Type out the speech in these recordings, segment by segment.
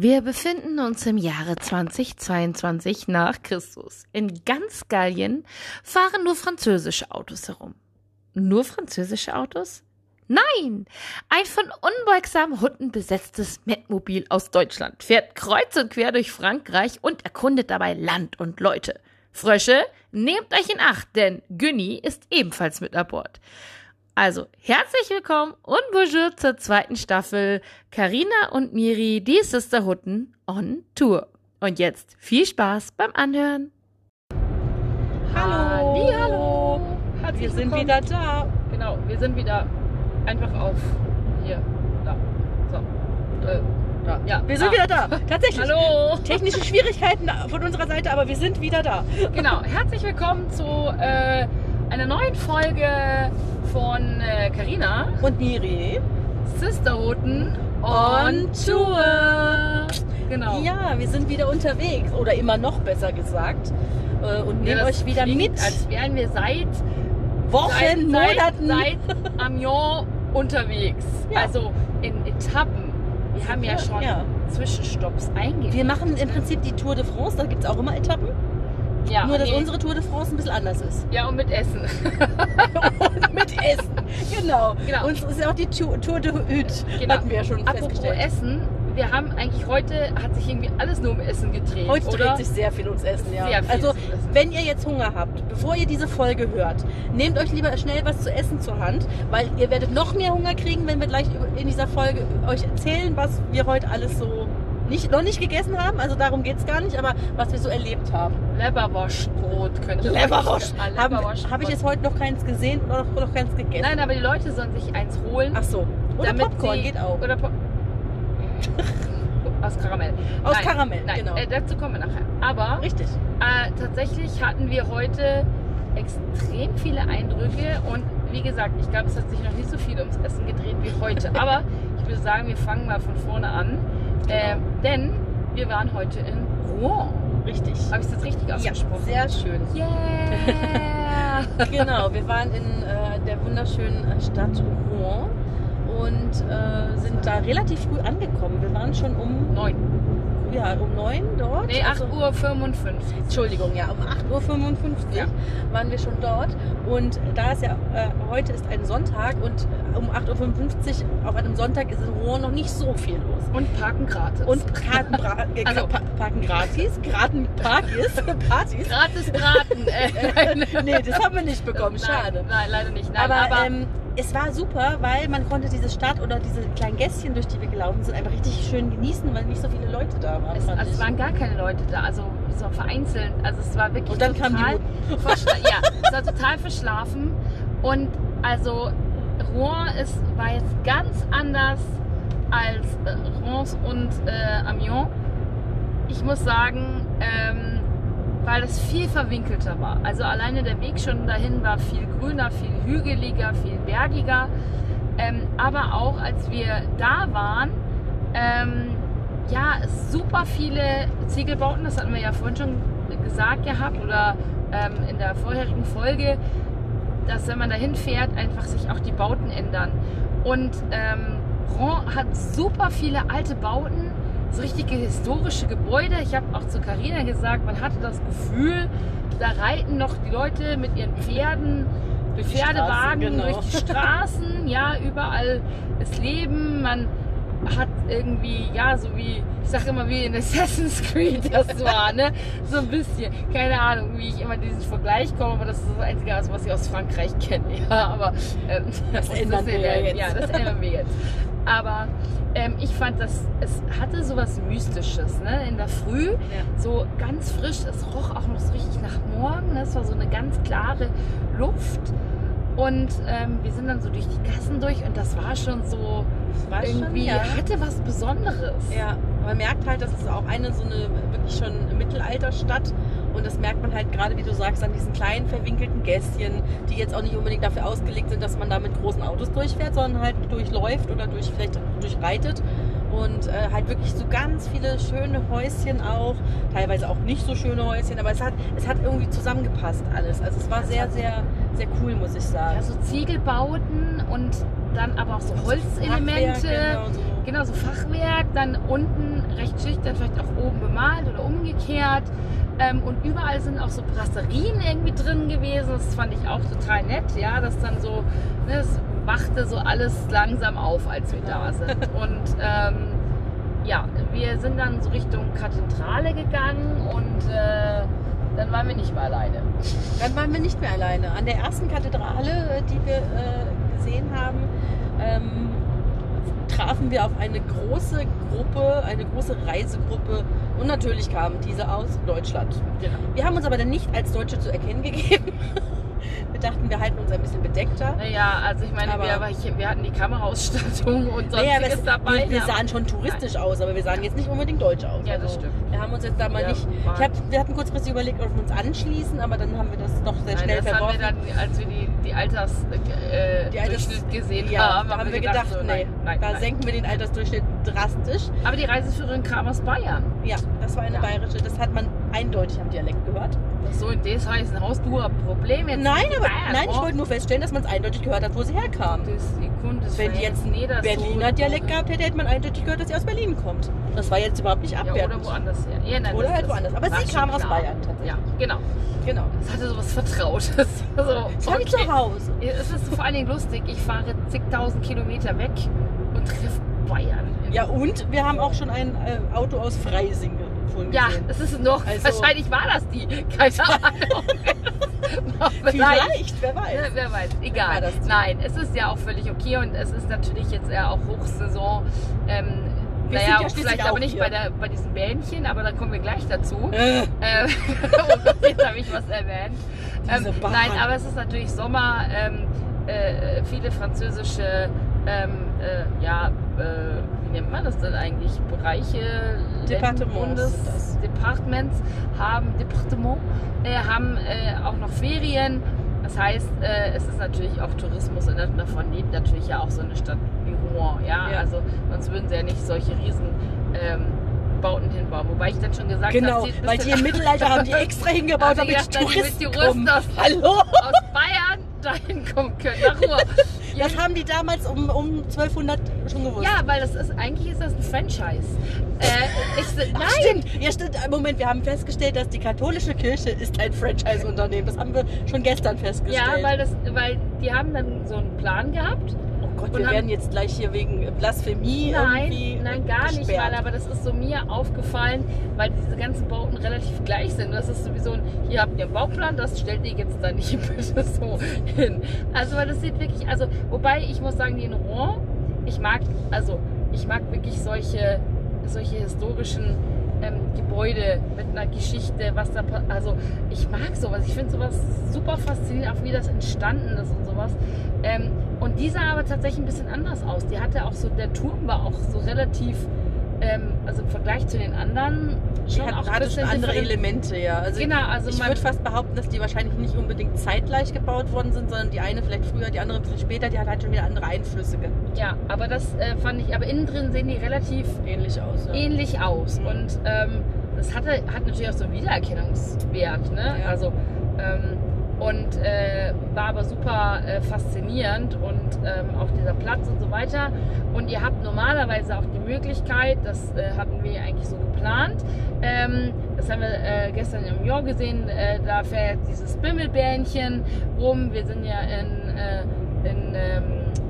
Wir befinden uns im Jahre 2022 nach Christus. In ganz Gallien fahren nur französische Autos herum. Nur französische Autos? Nein! Ein von unbeugsamen Hunden besetztes Metmobil aus Deutschland fährt kreuz und quer durch Frankreich und erkundet dabei Land und Leute. Frösche, nehmt euch in Acht, denn Günni ist ebenfalls mit an Bord. Also, herzlich willkommen und bonjour zur zweiten Staffel Carina und Miri, die Sisterhutten on Tour. Und jetzt viel Spaß beim Anhören. Hallo. Halli, hallo. Herzlich Wir sind willkommen. wieder da. Genau, wir sind wieder einfach auf hier, da. So. Äh, da. Ja, Wir sind da. wieder da. Tatsächlich. Hallo. Technische Schwierigkeiten von unserer Seite, aber wir sind wieder da. Genau, herzlich willkommen zu äh, einer neuen Folge von äh, Carina, Und Miri. Sisterhutten On Tour. Genau. Ja, wir sind wieder unterwegs. Oder immer noch besser gesagt. Äh, Und nehmen euch wieder mit. Als wären wir seit Wochen, seit, Monaten. Seit, seit Amiens unterwegs. Ja. Also in Etappen. Wir haben ja schon Ja. Zwischenstopps eingelegt. wir machen im Prinzip die Tour de France. Da gibt es auch immer Etappen. Ja, Nur, dass nee. unsere Tour de France ein bisschen anders ist. Ja, und mit Essen. Und mit Essen. Genau. Genau. Uns ist ja auch die Tour, Tour de Hüt. Genau. Hatten wir ja schon Apropos festgestellt. Essen, wir haben eigentlich heute, hat sich irgendwie alles nur um Essen gedreht. Heute oder? dreht sich sehr viel ums Essen, ja. Sehr viel also, wenn ihr jetzt Hunger habt, bevor ihr diese Folge hört, nehmt euch lieber schnell was zu essen zur Hand, weil ihr werdet noch mehr Hunger kriegen, wenn wir gleich in dieser Folge euch erzählen, was wir heute alles so nicht, noch nicht gegessen haben. Also darum geht es gar nicht, aber was wir so erlebt haben. Leberwurstbrot könnte man Leberwurst. Ah, Habe Leberwurstbrot. hab ich jetzt heute noch keins gesehen oder noch, noch keins gegessen? Nein, aber die Leute sollen sich eins holen. Ach so. Oder damit Popcorn sie, geht auch. Oder Pop Aus Karamell. Aus Nein, Karamell, nein, genau. Äh, dazu kommen wir nachher. Aber Richtig. äh, tatsächlich hatten wir heute extrem viele Eindrücke und wie gesagt, ich glaube, es hat sich noch nicht so viel ums Essen gedreht wie heute. Aber ich würde sagen, wir fangen mal von vorne an. Äh, denn wir waren heute in Rouen. Richtig. Habe ich es jetzt richtig Ja, ausgesprochen? sehr schön. Yeah! genau, wir waren in äh, der wunderschönen äh, Stadt Rouen und äh, sind da relativ früh angekommen. Wir waren schon um, Neun. Ja, um neun dort. Nee, Also- 8 Uhr 55. Entschuldigung, ja, um 8.55 Uhr Ja. waren wir schon dort. Und da es ja äh, heute ist ein Sonntag und äh, um 8.55 Uhr auf einem Sonntag ist in Rouen noch nicht so viel los. Und parken gratis. Und Karten bra äh, Also- pa Parken gratis, Graten Partys, Partys. gratis Braten. Äh, nee, das haben wir nicht bekommen, schade. Nein, nein leider nicht. Nein, aber aber, ähm, es war super, weil man konnte diese Stadt oder diese kleinen Gässchen, durch die wir gelaufen sind, einfach richtig schön genießen, weil nicht so viele Leute da waren. es, also es waren gar keine Leute da, also so vereinzelt. Also es war wirklich Und dann total die verschla- Ja, es war total verschlafen. Und also Rouen ist, war jetzt ganz anders als äh, Reims und äh, Amiens. Ich muss sagen, ähm, weil es viel verwinkelter war. Also alleine der Weg schon dahin war viel grüner, viel hügeliger, viel bergiger. Ähm, aber auch als wir da waren, ähm, ja, super viele Ziegelbauten, das hatten wir ja vorhin schon gesagt gehabt oder ähm, in der vorherigen Folge, dass wenn man dahin fährt, einfach sich auch die Bauten ändern. Und ähm, Rouen hat super viele alte Bauten, so richtige historische Gebäude. Ich habe auch zu Carina gesagt, man hatte das Gefühl, da reiten noch die Leute mit ihren Pferden durch Pferdewagen Straßen, genau. durch die Straßen. Ja, überall ist Leben. Man hat irgendwie, ja, so wie, ich sag immer wie in Assassin's Creed das war, ne? So ein bisschen. Keine Ahnung, wie ich immer diesen Vergleich komme, aber das ist das Einzige, was ich aus Frankreich kenne. Ja, aber ähm, Das muss ändern wir ja jetzt. Ja, das ändern wir jetzt. Aber ähm, ich fand, dass es hatte sowas Mystisches, ne? In der Früh, so ganz frisch. Es roch auch noch so richtig nach Morgen. ne? Es war so eine ganz klare Luft. Und ähm, wir sind dann so durch die Gassen durch und das war schon so War schon, irgendwie, ja. hatte was Besonderes. Ja, man merkt halt, das ist auch eine so eine wirklich schon Mittelalterstadt. Und das merkt man halt gerade, wie du sagst, an diesen kleinen verwinkelten Gässchen, die jetzt auch nicht unbedingt dafür ausgelegt sind, dass man da mit großen Autos durchfährt, sondern halt durchläuft oder durch vielleicht durchreitet. Und äh, halt wirklich so ganz viele schöne Häuschen auch, teilweise auch nicht so schöne Häuschen, aber es hat, es hat irgendwie zusammengepasst alles. Also es war sehr, sehr, sehr cool, muss ich sagen. Ja, so Ziegelbauten und dann aber auch so Holzelemente. Fachwerk, genau, so. genau, so Fachwerk, dann unten recht schlicht, dann vielleicht auch oben bemalt oder umgekehrt. Ähm, und überall sind auch so Brasserien irgendwie drin gewesen. Das fand ich auch total nett, ja, dass dann so, ne, das wachte so alles langsam auf, als wir da sind. Und ähm, ja, wir sind dann so Richtung Kathedrale gegangen und äh, dann waren wir nicht mehr alleine. Dann waren wir nicht mehr alleine. An der ersten Kathedrale, äh, die wir äh, gesehen haben, ähm, trafen wir auf eine große Gruppe, eine große Reisegruppe und natürlich kamen diese aus Deutschland. Genau. Wir haben uns aber dann nicht als Deutsche zu erkennen gegeben. Wir dachten, wir halten uns ein bisschen bedeckter. Naja, also ich meine, Aber- wir, wir hatten die Kameraausstattung und Naja, sonstiges es, dabei. wir, wir sahen schon touristisch aus, aber wir sahen jetzt nicht unbedingt deutsch aus. Ja, das Also, stimmt. Wir haben uns jetzt da mal Ja, nicht. Ich hab, wir hatten kurzfristig überlegt, ob wir uns anschließen, aber dann haben wir das doch sehr Nein, schnell das haben verworfen. wir dann, als wir die, die Alters, äh, Die Alters- Durchschnitt gesehen ja, haben, da haben wir gedacht, so, nee, nein, nein, da nein. senken wir den Altersdurchschnitt drastisch. Aber die Reiseführerin kam aus Bayern. Ja, das war eine Ja. bayerische. Das hat man eindeutig am Dialekt gehört. So in das heißen Haus, du hast ein Problem jetzt. Nein, aber Bayern, nein, ich oh. wollte nur feststellen, dass man es eindeutig gehört hat, wo sie herkam. Das, Wenn die jetzt einen das Berliner so- Dialekt gehabt hätte, hätte man eindeutig gehört, dass sie aus Berlin kommt. Das war jetzt überhaupt nicht Ja, abwertend. oder woanders her. Ja, nein, Oder das- halt das woanders. Aber sie kam aus. Bayern tatsächlich. Ja, genau. Genau. Es hatte sowas Vertrautes. so, Das habe ich zu Hause. Es ist vor allen Dingen lustig. Ich fahre zigtausend Kilometer weg und triff Bayern. Ja, und wir haben auch schon ein äh, Auto aus Freising gefunden. Ja, es ist noch. Also- wahrscheinlich war das die. Keine Ahnung. War Vielleicht, wer Ja, weiß. wer weiß, egal. die? Nein, es ist ja auch völlig okay und es ist natürlich jetzt eher auch Hochsaison. Ähm, Wir naja, sind ja vielleicht aber nicht hier. bei, der, bei diesen Bähnchen, aber da kommen wir gleich dazu. Äh, Äh, oh Gott, jetzt habe ich was erwähnt. Ähm, nein, aber es ist natürlich Sommer. Ähm, äh, viele französische, ähm, äh, ja, äh, wie nennt man das denn eigentlich? Bereiche, Departements. Bundesdepartements haben, Departement, äh, haben äh, auch noch Ferien. Das heißt, äh, es ist natürlich auch Tourismus und davon lebt natürlich ja auch so eine Stadt wie Rouen. Ja? Ja. Also sonst würden sie ja nicht solche riesen ähm, Bauten hinbauen. Wobei ich dann schon gesagt genau, habe, sieht ein weil die im Mittelalter haben die extra hingebaut, Also damit gedacht, damit Touristen, die Touristen kommen. aus- Hallo? aus Bayern dahin kommen können, nach Ruhr. Das haben die damals um, um 1200 schon gewusst. Ja, weil das ist, eigentlich ist das ein Franchise. Äh, ich, Ach, nein, stimmt. Ja, stimmt. Moment, wir haben festgestellt, dass die katholische Kirche ist ein Franchise-Unternehmen. Das haben wir schon gestern festgestellt. ja, weil, das, weil die haben dann so einen Plan gehabt. Gott, wir werden jetzt gleich hier wegen Blasphemie irgendwie Nein, nein, gar nicht gesperrt. mal, aber das ist so mir aufgefallen, weil diese ganzen Bauten relativ gleich sind. Das ist sowieso ein, hier habt ihr einen Bauplan, das stellt ihr jetzt da nicht bitte so hin. Also, weil das sieht wirklich, also, wobei ich muss sagen, die in Rouen, ich mag, also, ich mag wirklich solche, solche historischen ähm, Gebäude mit einer Geschichte, was da, also, ich mag sowas. Ich finde sowas super faszinierend, auch wie das entstanden ist und sowas. Ähm, und die sah aber tatsächlich ein bisschen anders aus. Die hatte auch so, der Turm war auch so relativ, ähm, also im Vergleich zu den anderen, Die schon hat, auch hatte schon andere Elemente, ja. Also Genau, also ich würde fast behaupten, dass die wahrscheinlich nicht unbedingt zeitgleich gebaut worden sind, sondern die eine vielleicht früher, die andere ein bisschen später. Die hat halt schon wieder andere Einflüsse gehabt. ja, aber das äh, fand ich, aber innen drin sehen die relativ Ähnlich aus. Ja. ähnlich aus. Mhm. Und ähm, das hatte, hat natürlich auch so einen Wiedererkennungswert. Ne? Ja. Also, ähm, und äh, war aber super äh, faszinierend und ähm, auch dieser Platz und so weiter. Und ihr habt normalerweise auch die Möglichkeit, das äh, hatten wir eigentlich so geplant, ähm, das haben wir äh, gestern im Jahr gesehen, äh, da fährt dieses Bimmelbähnchen rum. Wir sind ja in, äh, in ähm,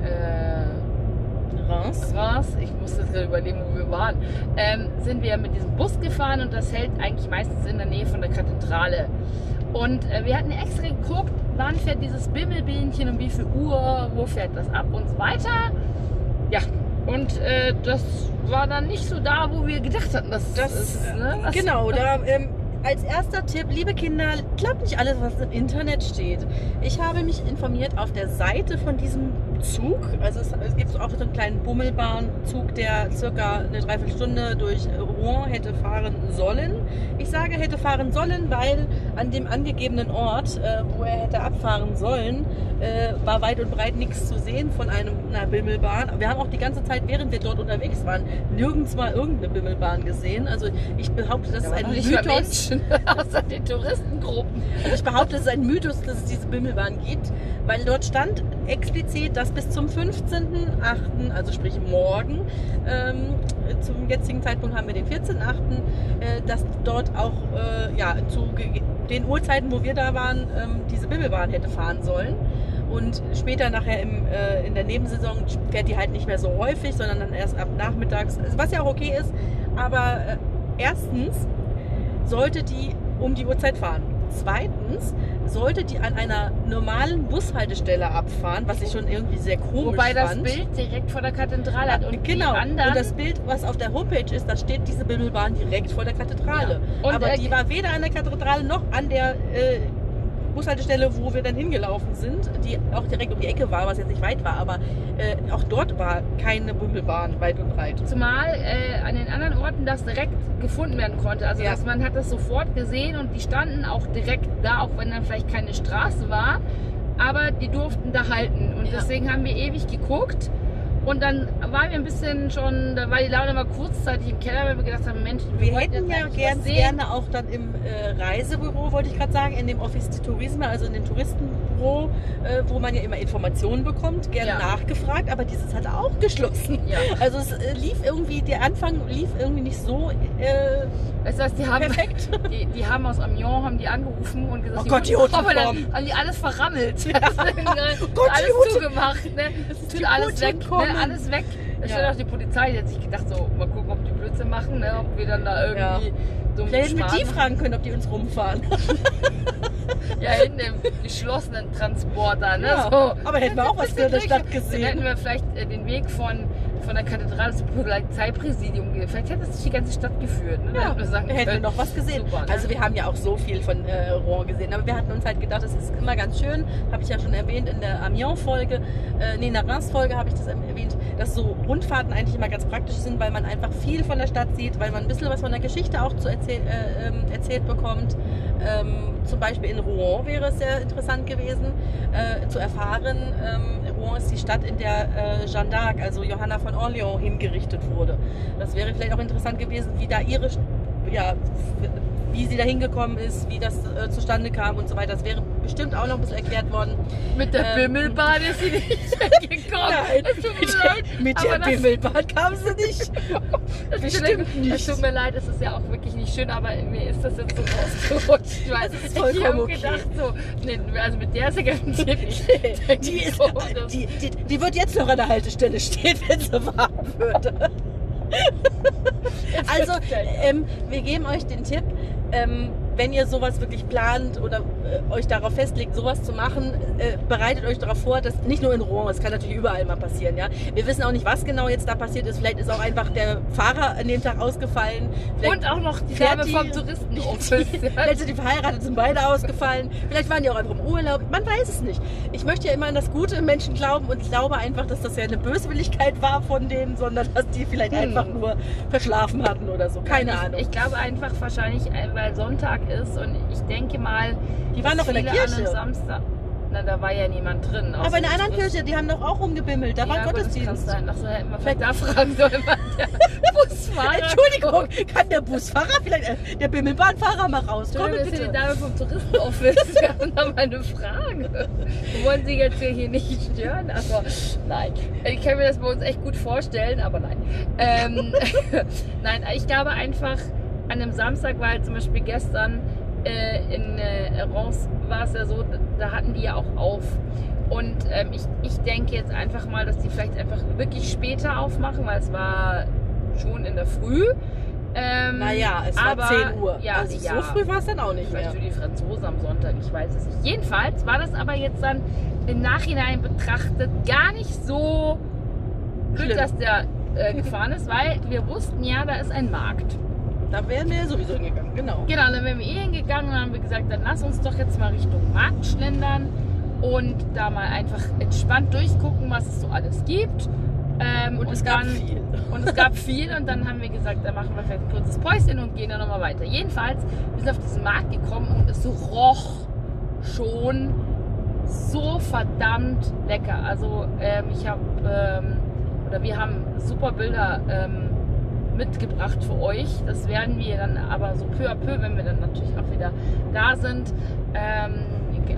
äh, Reims. Reims, ich muss jetzt gerade überlegen, wo wir waren, ähm, sind wir mit diesem Bus gefahren und das hält eigentlich meistens in der Nähe von der Kathedrale. Und äh, wir hatten extra geguckt, wann fährt dieses Bimmelbähnchen, um wie viel Uhr, wo fährt das ab und so weiter. Ja, und äh, das war dann nicht so da, wo wir gedacht hatten, dass Das, ist. Ne? Das- genau, da ähm, als erster Tipp, liebe Kinder, glaubt nicht alles, was im Internet steht. Ich habe mich informiert auf der Seite von diesem Zug. Also es, es gibt auch so einen kleinen Bummelbahnzug, der circa eine Dreiviertelstunde durch Rouen hätte fahren sollen. Ich sage hätte fahren sollen, weil an dem angegebenen Ort, äh, wo er hätte abfahren sollen, äh, war weit und breit nichts zu sehen von einem, einer Bimmelbahn. Wir haben auch die ganze Zeit, während wir dort unterwegs waren, nirgends mal irgendeine Bimmelbahn gesehen. Also ich behaupte, das Da ist ein Mythos. Menschen, außer den Touristengruppen. Also ich behaupte, es ist ein Mythos, dass es diese Bimmelbahn gibt, weil dort stand explizit, dass bis zum 15.8., also sprich morgen, ähm, zum jetzigen Zeitpunkt haben wir den 14.8., äh, dass dort auch äh, ja, zu den Uhrzeiten, wo wir da waren, ähm, diese Bimmelbahn hätte fahren sollen. Und später nachher im, äh, in der Nebensaison fährt die halt nicht mehr so häufig, sondern dann erst ab nachmittags, was ja auch okay ist. Aber äh, erstens sollte die um die Uhrzeit fahren. Zweitens sollte die an einer normalen Bushaltestelle abfahren, was ich schon irgendwie sehr komisch Wobei das fand. Bild direkt vor der Kathedrale hat. Und genau. und das Bild, was auf der Homepage ist, da steht diese Bimmelbahn direkt vor der Kathedrale. Ja. Aber äh, die war weder an der Kathedrale noch an der äh, Bushaltestelle, wo wir dann hingelaufen sind, die auch direkt um die Ecke war, was jetzt nicht weit war, aber äh, auch dort war keine Bimmelbahn weit und breit. Zumal äh, an den anderen Orten das direkt gefunden werden konnte. Also Ja. dass man hat das sofort gesehen und die standen auch direkt da, auch wenn dann vielleicht keine Straße war. Aber die durften da halten. Und Ja. deswegen haben wir ewig geguckt. Und dann waren wir ein bisschen schon, da war die Laune mal kurzzeitig im Keller, weil wir gedacht haben, Mensch, Wir wollten hätten ja gern, gerne auch dann im äh, Reisebüro, wollte ich gerade sagen, in dem Office de Tourisme, also in dem Touristenbüro, äh, wo man ja immer Informationen bekommt, gerne Ja. nachgefragt, aber dieses hat auch geschlossen. Ja. Also es äh, lief irgendwie, der Anfang lief irgendwie nicht so äh, Weißt du was, die haben, perfekt. die, die haben aus Amiens haben die angerufen und gesagt, Oh Gott, die aber dann haben die alles verrammelt. Oh Gott, die alles Hut- zugemacht, ne? Tut die alles weg, ne? Alles weg. Da Ja. stand auch die Polizei, die hat sich gedacht, so, mal gucken, ob die Blödsinn machen, ne? Ob wir dann da irgendwie so einen Vielleicht hätten wir die fragen können, ob die uns rumfahren. Ja, in dem geschlossenen Transporter, ne? Ja, so. aber hätten wir auch was für der Stadt Dann gesehen. hätten wir vielleicht äh, den Weg von, von der Kathedrale zum Polizeipräsidium ge- Vielleicht hätte es durch die ganze Stadt geführt. Ne? Ja, hätten wir sagen da hätten wir noch was gesehen. Super, ne? Also wir haben ja auch so viel von äh, Rouen gesehen, aber wir hatten uns halt gedacht, es ist immer ganz schön, habe ich ja schon erwähnt in der Amiens-Folge, äh, nee, in der Reims-Folge habe ich das erwähnt, dass so Rundfahrten eigentlich immer ganz praktisch sind, weil man einfach viel von der Stadt sieht, weil man ein bisschen was von der Geschichte auch zu erzähl äh, ähm, erzählt bekommt. Ähm, zum Beispiel in Rouen wäre es sehr interessant gewesen äh, zu erfahren. Ähm, Rouen ist die Stadt, in der äh, Jeanne d'Arc, also Johanna von Orleans, hingerichtet wurde. Das wäre vielleicht auch interessant gewesen, wie da ihre, ja, wie sie da hingekommen ist, wie das äh, zustande kam und so weiter. Das wäre bestimmt auch noch ein bisschen erklärt worden. Mit der Ähm, Bimmelbahn ist sie nicht gekommen. Es tut mir leid. mit der das- Bimmelbahn kam sie nicht. Tut bestimmt mir- nicht. Es tut mir leid, es ist ja auch wirklich nicht schön, aber mir ist das jetzt so rausgerutscht. Weil Das ist ich vollkommen habe okay. gedacht, so, nee, also mit der ist ja garantiert nicht. Die, ist, das- die, die, die wird jetzt noch an der Haltestelle stehen, wenn sie warten würde. Also, ähm, wir geben euch den Tipp, ähm, wenn ihr sowas wirklich plant oder äh, euch darauf festlegt, sowas zu machen, äh, bereitet euch darauf vor, dass nicht nur in Rouen, es kann natürlich überall mal passieren, ja. Wir wissen auch nicht, was genau jetzt da passiert ist. Vielleicht ist auch einfach der Fahrer an dem Tag ausgefallen. Vielleicht Und auch noch die Dame vom Touristenoffice. Vielleicht sind die verheiratet, sind beide ausgefallen. Vielleicht waren die auch einfach im Urlaub. Man weiß es nicht. Ich möchte ja immer an das Gute im Menschen glauben und ich glaube einfach, dass das ja eine Böswilligkeit war von denen, sondern dass die vielleicht Hm. einfach nur verschlafen hatten oder so. Keine ich, Ahnung. Ich glaube einfach wahrscheinlich, äh, weil Sonntag ist und ich denke mal, Die waren dass noch in der Kirche. Samstag, na, da war ja niemand drin. Aber in der die anderen. Kirche, die haben doch auch rumgebimmelt. Da war ja, das kann Gottesdienst. sein. Ach so, hätten wir vielleicht da fragen sollen, der Busfahrer Entschuldigung, kann der Busfahrer vielleicht, äh, der Bimmelbahnfahrer mal rauskommen, Entschuldigung, das ist die? Dame vom Touristenoffice. Wir haben da mal eine Frage. Wir wollen Sie jetzt hier nicht stören? Also, nein. Ich kann mir das bei uns echt gut vorstellen, aber nein. Ähm, nein, ich glaube einfach, an einem Samstag war halt zum Beispiel gestern äh, in äh, Reims war es ja so, da hatten die ja auch auf. Und ähm, ich, ich denke jetzt einfach mal, dass die vielleicht einfach wirklich später aufmachen, weil es war schon in der Früh. Ähm, Naja, es war aber, 10 Uhr. Ja, also ja. so früh war es dann auch nicht Vielleicht mehr. für die Franzosen am Sonntag, ich weiß es nicht. Jedenfalls war das aber jetzt dann im Nachhinein betrachtet gar nicht so blöd, Schlimm. dass der äh, gefahren ist, weil wir wussten ja, da ist ein Markt. Da wären wir sowieso hingegangen, genau. Genau, dann wären wir eh hingegangen und haben wir gesagt, dann lass uns doch jetzt mal Richtung Markt schlendern und da mal einfach entspannt durchgucken, was es so alles gibt. Ähm, Und, es gab dann, viel. und es gab viel und dann haben wir gesagt, dann machen wir vielleicht ein kurzes Päuschen und gehen dann nochmal weiter. Jedenfalls, wir sind auf diesen Markt gekommen und es roch schon so verdammt lecker. Also ähm, ich habe, ähm, oder wir haben super Bilder ähm, mitgebracht für euch. Das werden wir dann aber so peu à peu, wenn wir dann natürlich auch wieder da sind, ähm,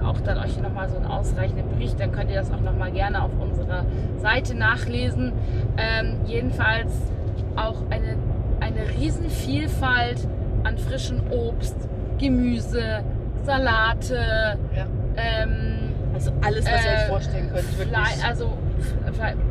auch dann euch nochmal so einen ausreichenden Bericht. Dann könnt ihr das auch nochmal gerne auf unserer Seite nachlesen. Ähm, jedenfalls auch eine, eine Riesenvielfalt an frischem Obst, Gemüse, Salate. Ja. Ähm, Also alles, was ihr euch äh, vorstellen könnt. Wirklich. Also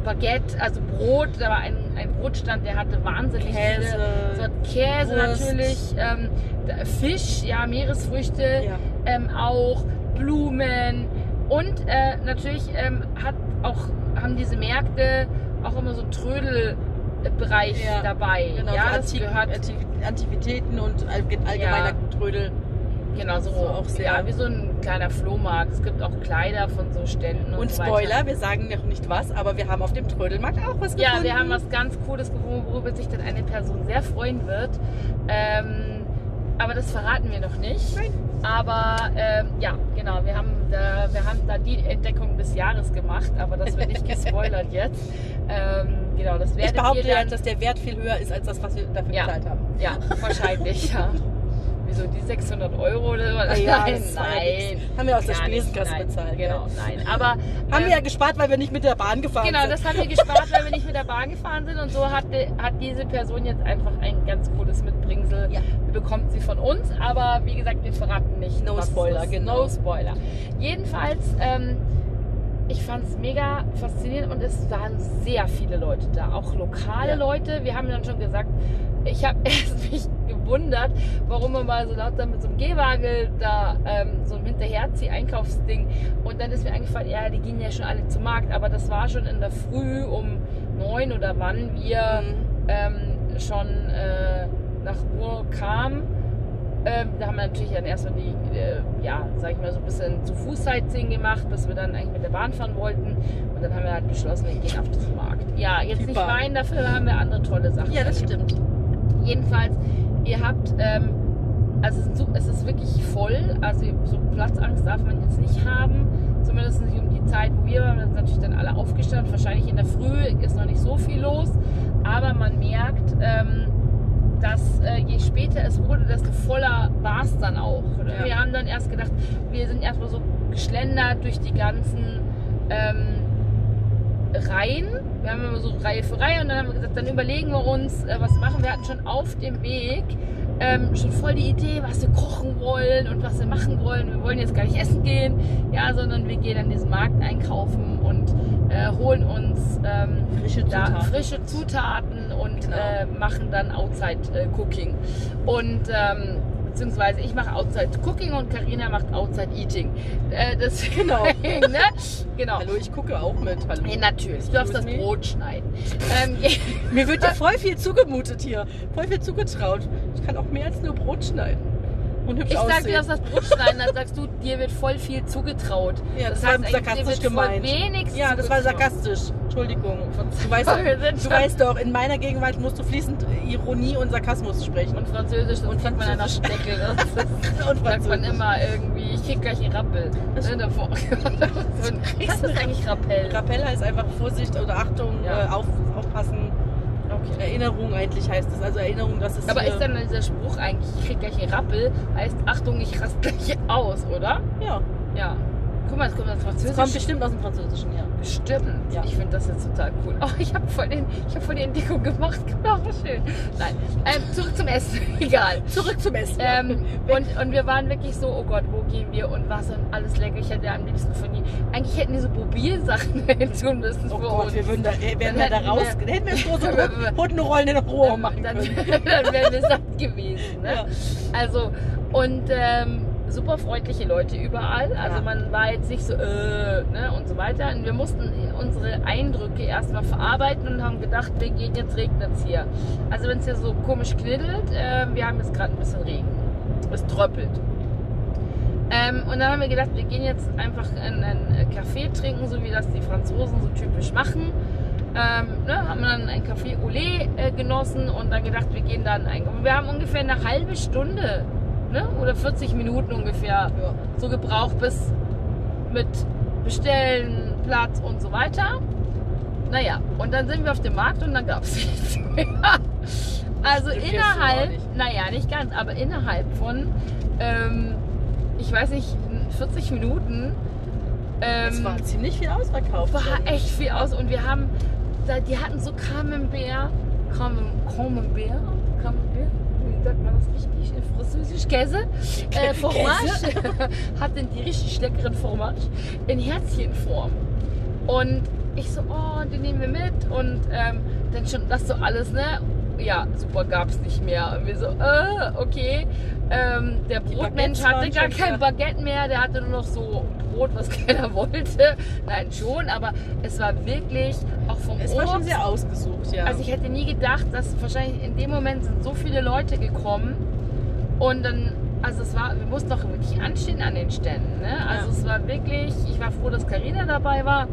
Baguette, also Brot, da war ein, ein Brotstand, der hatte wahnsinnig Käse, viele Sorten Käse Wurst. natürlich, ähm, Fisch, ja, Meeresfrüchte Ja. ähm, auch, Blumen und äh, natürlich ähm, hat auch, haben diese Märkte auch immer so einen Trödelbereich Ja, dabei. Genau, ja, so das Antiqu- gehört Antiqu- Antiquitäten und allge- allgemeiner Trödel. Genau so, so auch sehr- ja, wie so ein kleiner Flohmarkt. Es gibt auch Kleider von so Ständen und, Und so weiter. Spoiler, wir sagen noch nicht was, aber wir haben auf dem Trödelmarkt auch was gefunden. Ja, wir haben was ganz Cooles gefunden, worüber sich dann eine Person sehr freuen wird. Ähm, aber das verraten wir noch nicht. Nein. Aber ähm, ja, genau, wir haben, da, wir haben da die Entdeckung des Jahres gemacht, aber das wird nicht gespoilert jetzt. Ähm, genau, das Ich behaupte ja, dass der Wert viel höher ist als das, was wir dafür Ja. bezahlt haben. Ja, wahrscheinlich, ja. Wieso, die 600 Euro oder? Ja, nein, das war ja nein. nichts. Haben wir aus der nicht, Spesenkasse nein, bezahlt. Genau, ja. nein. Aber Haben ähm, wir ja gespart, weil wir nicht mit der Bahn gefahren Genau, sind. das haben wir gespart, weil wir nicht mit der Bahn gefahren sind. Und so hatte, hat diese Person jetzt einfach ein ganz cooles Mitbringsel. Ja. Bekommt sie von uns, aber wie gesagt, wir verraten nicht. No Spoiler, genau. No Spoiler. Jedenfalls, ähm, ich fand es mega faszinierend und es waren sehr viele Leute da, auch lokale Ja. Leute. Wir haben dann schon gesagt, ich habe erst mich gewundert, warum man mal so laut da mit so einem Gehwagel da ähm, so ein Hinterherzieh-Einkaufsding und dann ist mir eingefallen, ja, die gehen ja schon alle zum Markt, aber das war schon in der Früh um neun oder wann wir Mhm. ähm, schon äh, nach Ruhr kamen. Ähm, da haben wir natürlich dann erstmal die, äh, ja, sag ich mal, so ein bisschen zu Fuß-Sightseeing gemacht, bis wir dann eigentlich mit der Bahn fahren wollten. Und dann haben wir halt beschlossen, wir gehen auf diesen Markt. Ja, jetzt Die nicht Bahn. weinen, dafür haben wir andere tolle Sachen. Ja, das stimmt. Jedenfalls, ihr habt, ähm, also es ist, es ist wirklich voll, also so Platzangst darf man jetzt nicht haben, zumindest nicht um die Zeit, wo wir waren, wir sind natürlich dann alle aufgestanden, wahrscheinlich in der Früh ist noch nicht so viel los, aber man merkt, ähm, dass äh, je später es wurde, desto voller war es dann auch. Ja. Wir haben dann erst gedacht, wir sind erstmal so geschlendert durch die ganzen ähm, Reihen. Wir haben immer so Reihe für Reihe und dann haben wir gesagt, dann überlegen wir uns, äh, was machen. Wir hatten schon auf dem Weg ähm, schon voll die Idee, was wir kochen wollen und was wir machen wollen. Wir wollen jetzt gar nicht essen gehen, ja, sondern wir gehen an diesen Markt einkaufen und äh, holen uns ähm, Frische da Zutaten. frische Zutaten und Genau. äh, machen dann Outside äh, Cooking. Und ähm, beziehungsweise ich mache Outside Cooking und Karina macht Outside Eating. Äh, das Genau. ne? genau. Hallo, ich gucke auch mit. Hallo. Ja, natürlich. Du darfst das me? Brot schneiden. Ähm, Mir wird ja voll viel zugemutet hier. Voll viel zugetraut. Ich kann auch mehr als nur Brot schneiden. Und hübsch ich sag, aussehen. du darfst das Brot schneiden, dann sagst du, dir wird voll viel zugetraut. Ja, das, heißt war sarkastisch dir gemeint. Ja, das war sarkastisch. Entschuldigung. Du weißt, sind du weißt doch, in meiner Gegenwart musst du fließend Ironie und Sarkasmus sprechen. Und Französisch, das Und kriegt man an der Französisch. Steckel. Das Und sagt man Französisch. immer irgendwie, ich krieg gleich einen Rappel. Das- Ne, davor. Was ist eigentlich Rappel? Rappel heißt einfach Vorsicht oder Achtung, Ja. äh, auf, aufpassen. Okay. Erinnerung eigentlich heißt es. Also Erinnerung, dass es Aber ist dann dieser Spruch eigentlich, ich krieg gleich einen Rappel, heißt Achtung, ich raste gleich aus, oder? Ja, Ja. Guck mal, das kommt aus das Französisch. kommt bestimmt aus dem Französischen, ja. Bestimmt. Ja. Ich finde das jetzt total cool. Oh, ich habe voll, den- ich hab voll die Entdeckung gemacht. Genau, schön. Nein. Ähm, zurück zum Essen. Egal. Zurück zum Essen. Ähm, und, und wir waren wirklich so, oh Gott, wo gehen wir und was und alles lecker. Ich hätte am liebsten von die. Eigentlich hätten die so Mobilsachen tun müssen Oh für Gott, uns. wir würden da, äh, wären Dann wir da raus, wir- dann hätten wir große Hundenrollen in Ruhe machen dann, können. dann wären wir satt gewesen. Ne? Ja. Also, und ähm, super freundliche Leute überall. Also Ja. man war jetzt nicht so, äh, ne, und so weiter. Und wir mussten unsere Eindrücke erstmal verarbeiten und haben gedacht, wir gehen jetzt regnet es hier. Also wenn es hier so komisch kniddelt, äh, wir haben jetzt gerade ein bisschen Regen. Es tröppelt. Ähm, und dann haben wir gedacht, wir gehen jetzt einfach in einen Kaffee trinken, so wie das die Franzosen so typisch machen. Ähm, ne, haben dann ein Café Olé äh, genossen und dann gedacht, wir gehen dann einkaufen. Wir haben ungefähr eine halbe Stunde ne, oder 40 Minuten ungefähr Ja. so gebraucht bis mit Bestellen, Platz und so weiter. Naja, und dann sind wir auf dem Markt und dann gab es nichts mehr. Also auch innerhalb, nicht. naja, nicht ganz, aber innerhalb von, ähm, ich weiß nicht, 40 Minuten. Ähm, Es war ziemlich viel ausverkauft. war echt viel aus und wir haben, die hatten so Camembert, Camem- Camembert, Camembert, sagt man das richtig in Französisch? Käse, äh, Fromage, hatten die richtig leckeren Fromage in Herzchenform und ich so, oh, die nehmen wir mit und ähm, dann schon das so alles, ne? Ja, super, gab es nicht mehr. Und wir so, äh, okay. Ähm, der Brotmensch hatte gar kein Baguette mehr, der hatte nur noch so Brot, was keiner wollte. Nein, schon, aber es war wirklich auch vom Es war schon sehr ausgesucht, ja. Also ich hätte nie gedacht, dass wahrscheinlich in dem Moment sind so viele Leute gekommen und dann, also es war, wir mussten doch wirklich anstehen an den Ständen. Ne? Also Ja. es war wirklich, ich war froh, dass Carina dabei war.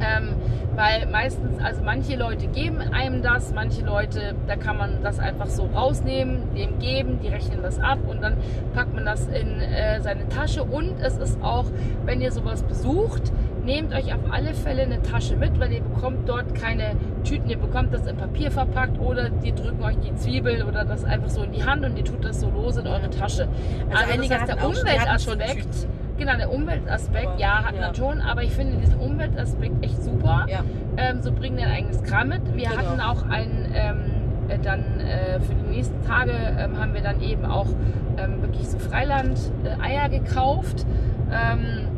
Ähm, weil meistens, also manche Leute geben einem das, manche Leute, da kann man das einfach so rausnehmen, dem geben, die rechnen das ab und dann packt man das in äh, seine Tasche. Und es ist auch, wenn ihr sowas besucht, nehmt euch auf alle Fälle eine Tasche mit, weil ihr bekommt dort keine Tüten, ihr bekommt das in Papier verpackt oder die drücken euch die Zwiebel oder das einfach so in die Hand und ihr tut das so lose in eure Tasche. Also einige das heißt, der Umweltaspekt, Tüten. Genau, der Umweltaspekt, Aber, ja, hat ja. man schon, aber ich finde diesen Umweltaspekt echt super. ja. Ähm, so bringen dein eigenes Kram mit. Wir Genau. hatten auch einen, ähm, äh, dann äh, für die nächsten Tage ähm, haben wir dann eben auch ähm, wirklich so Freiland-Eier gekauft. Ähm,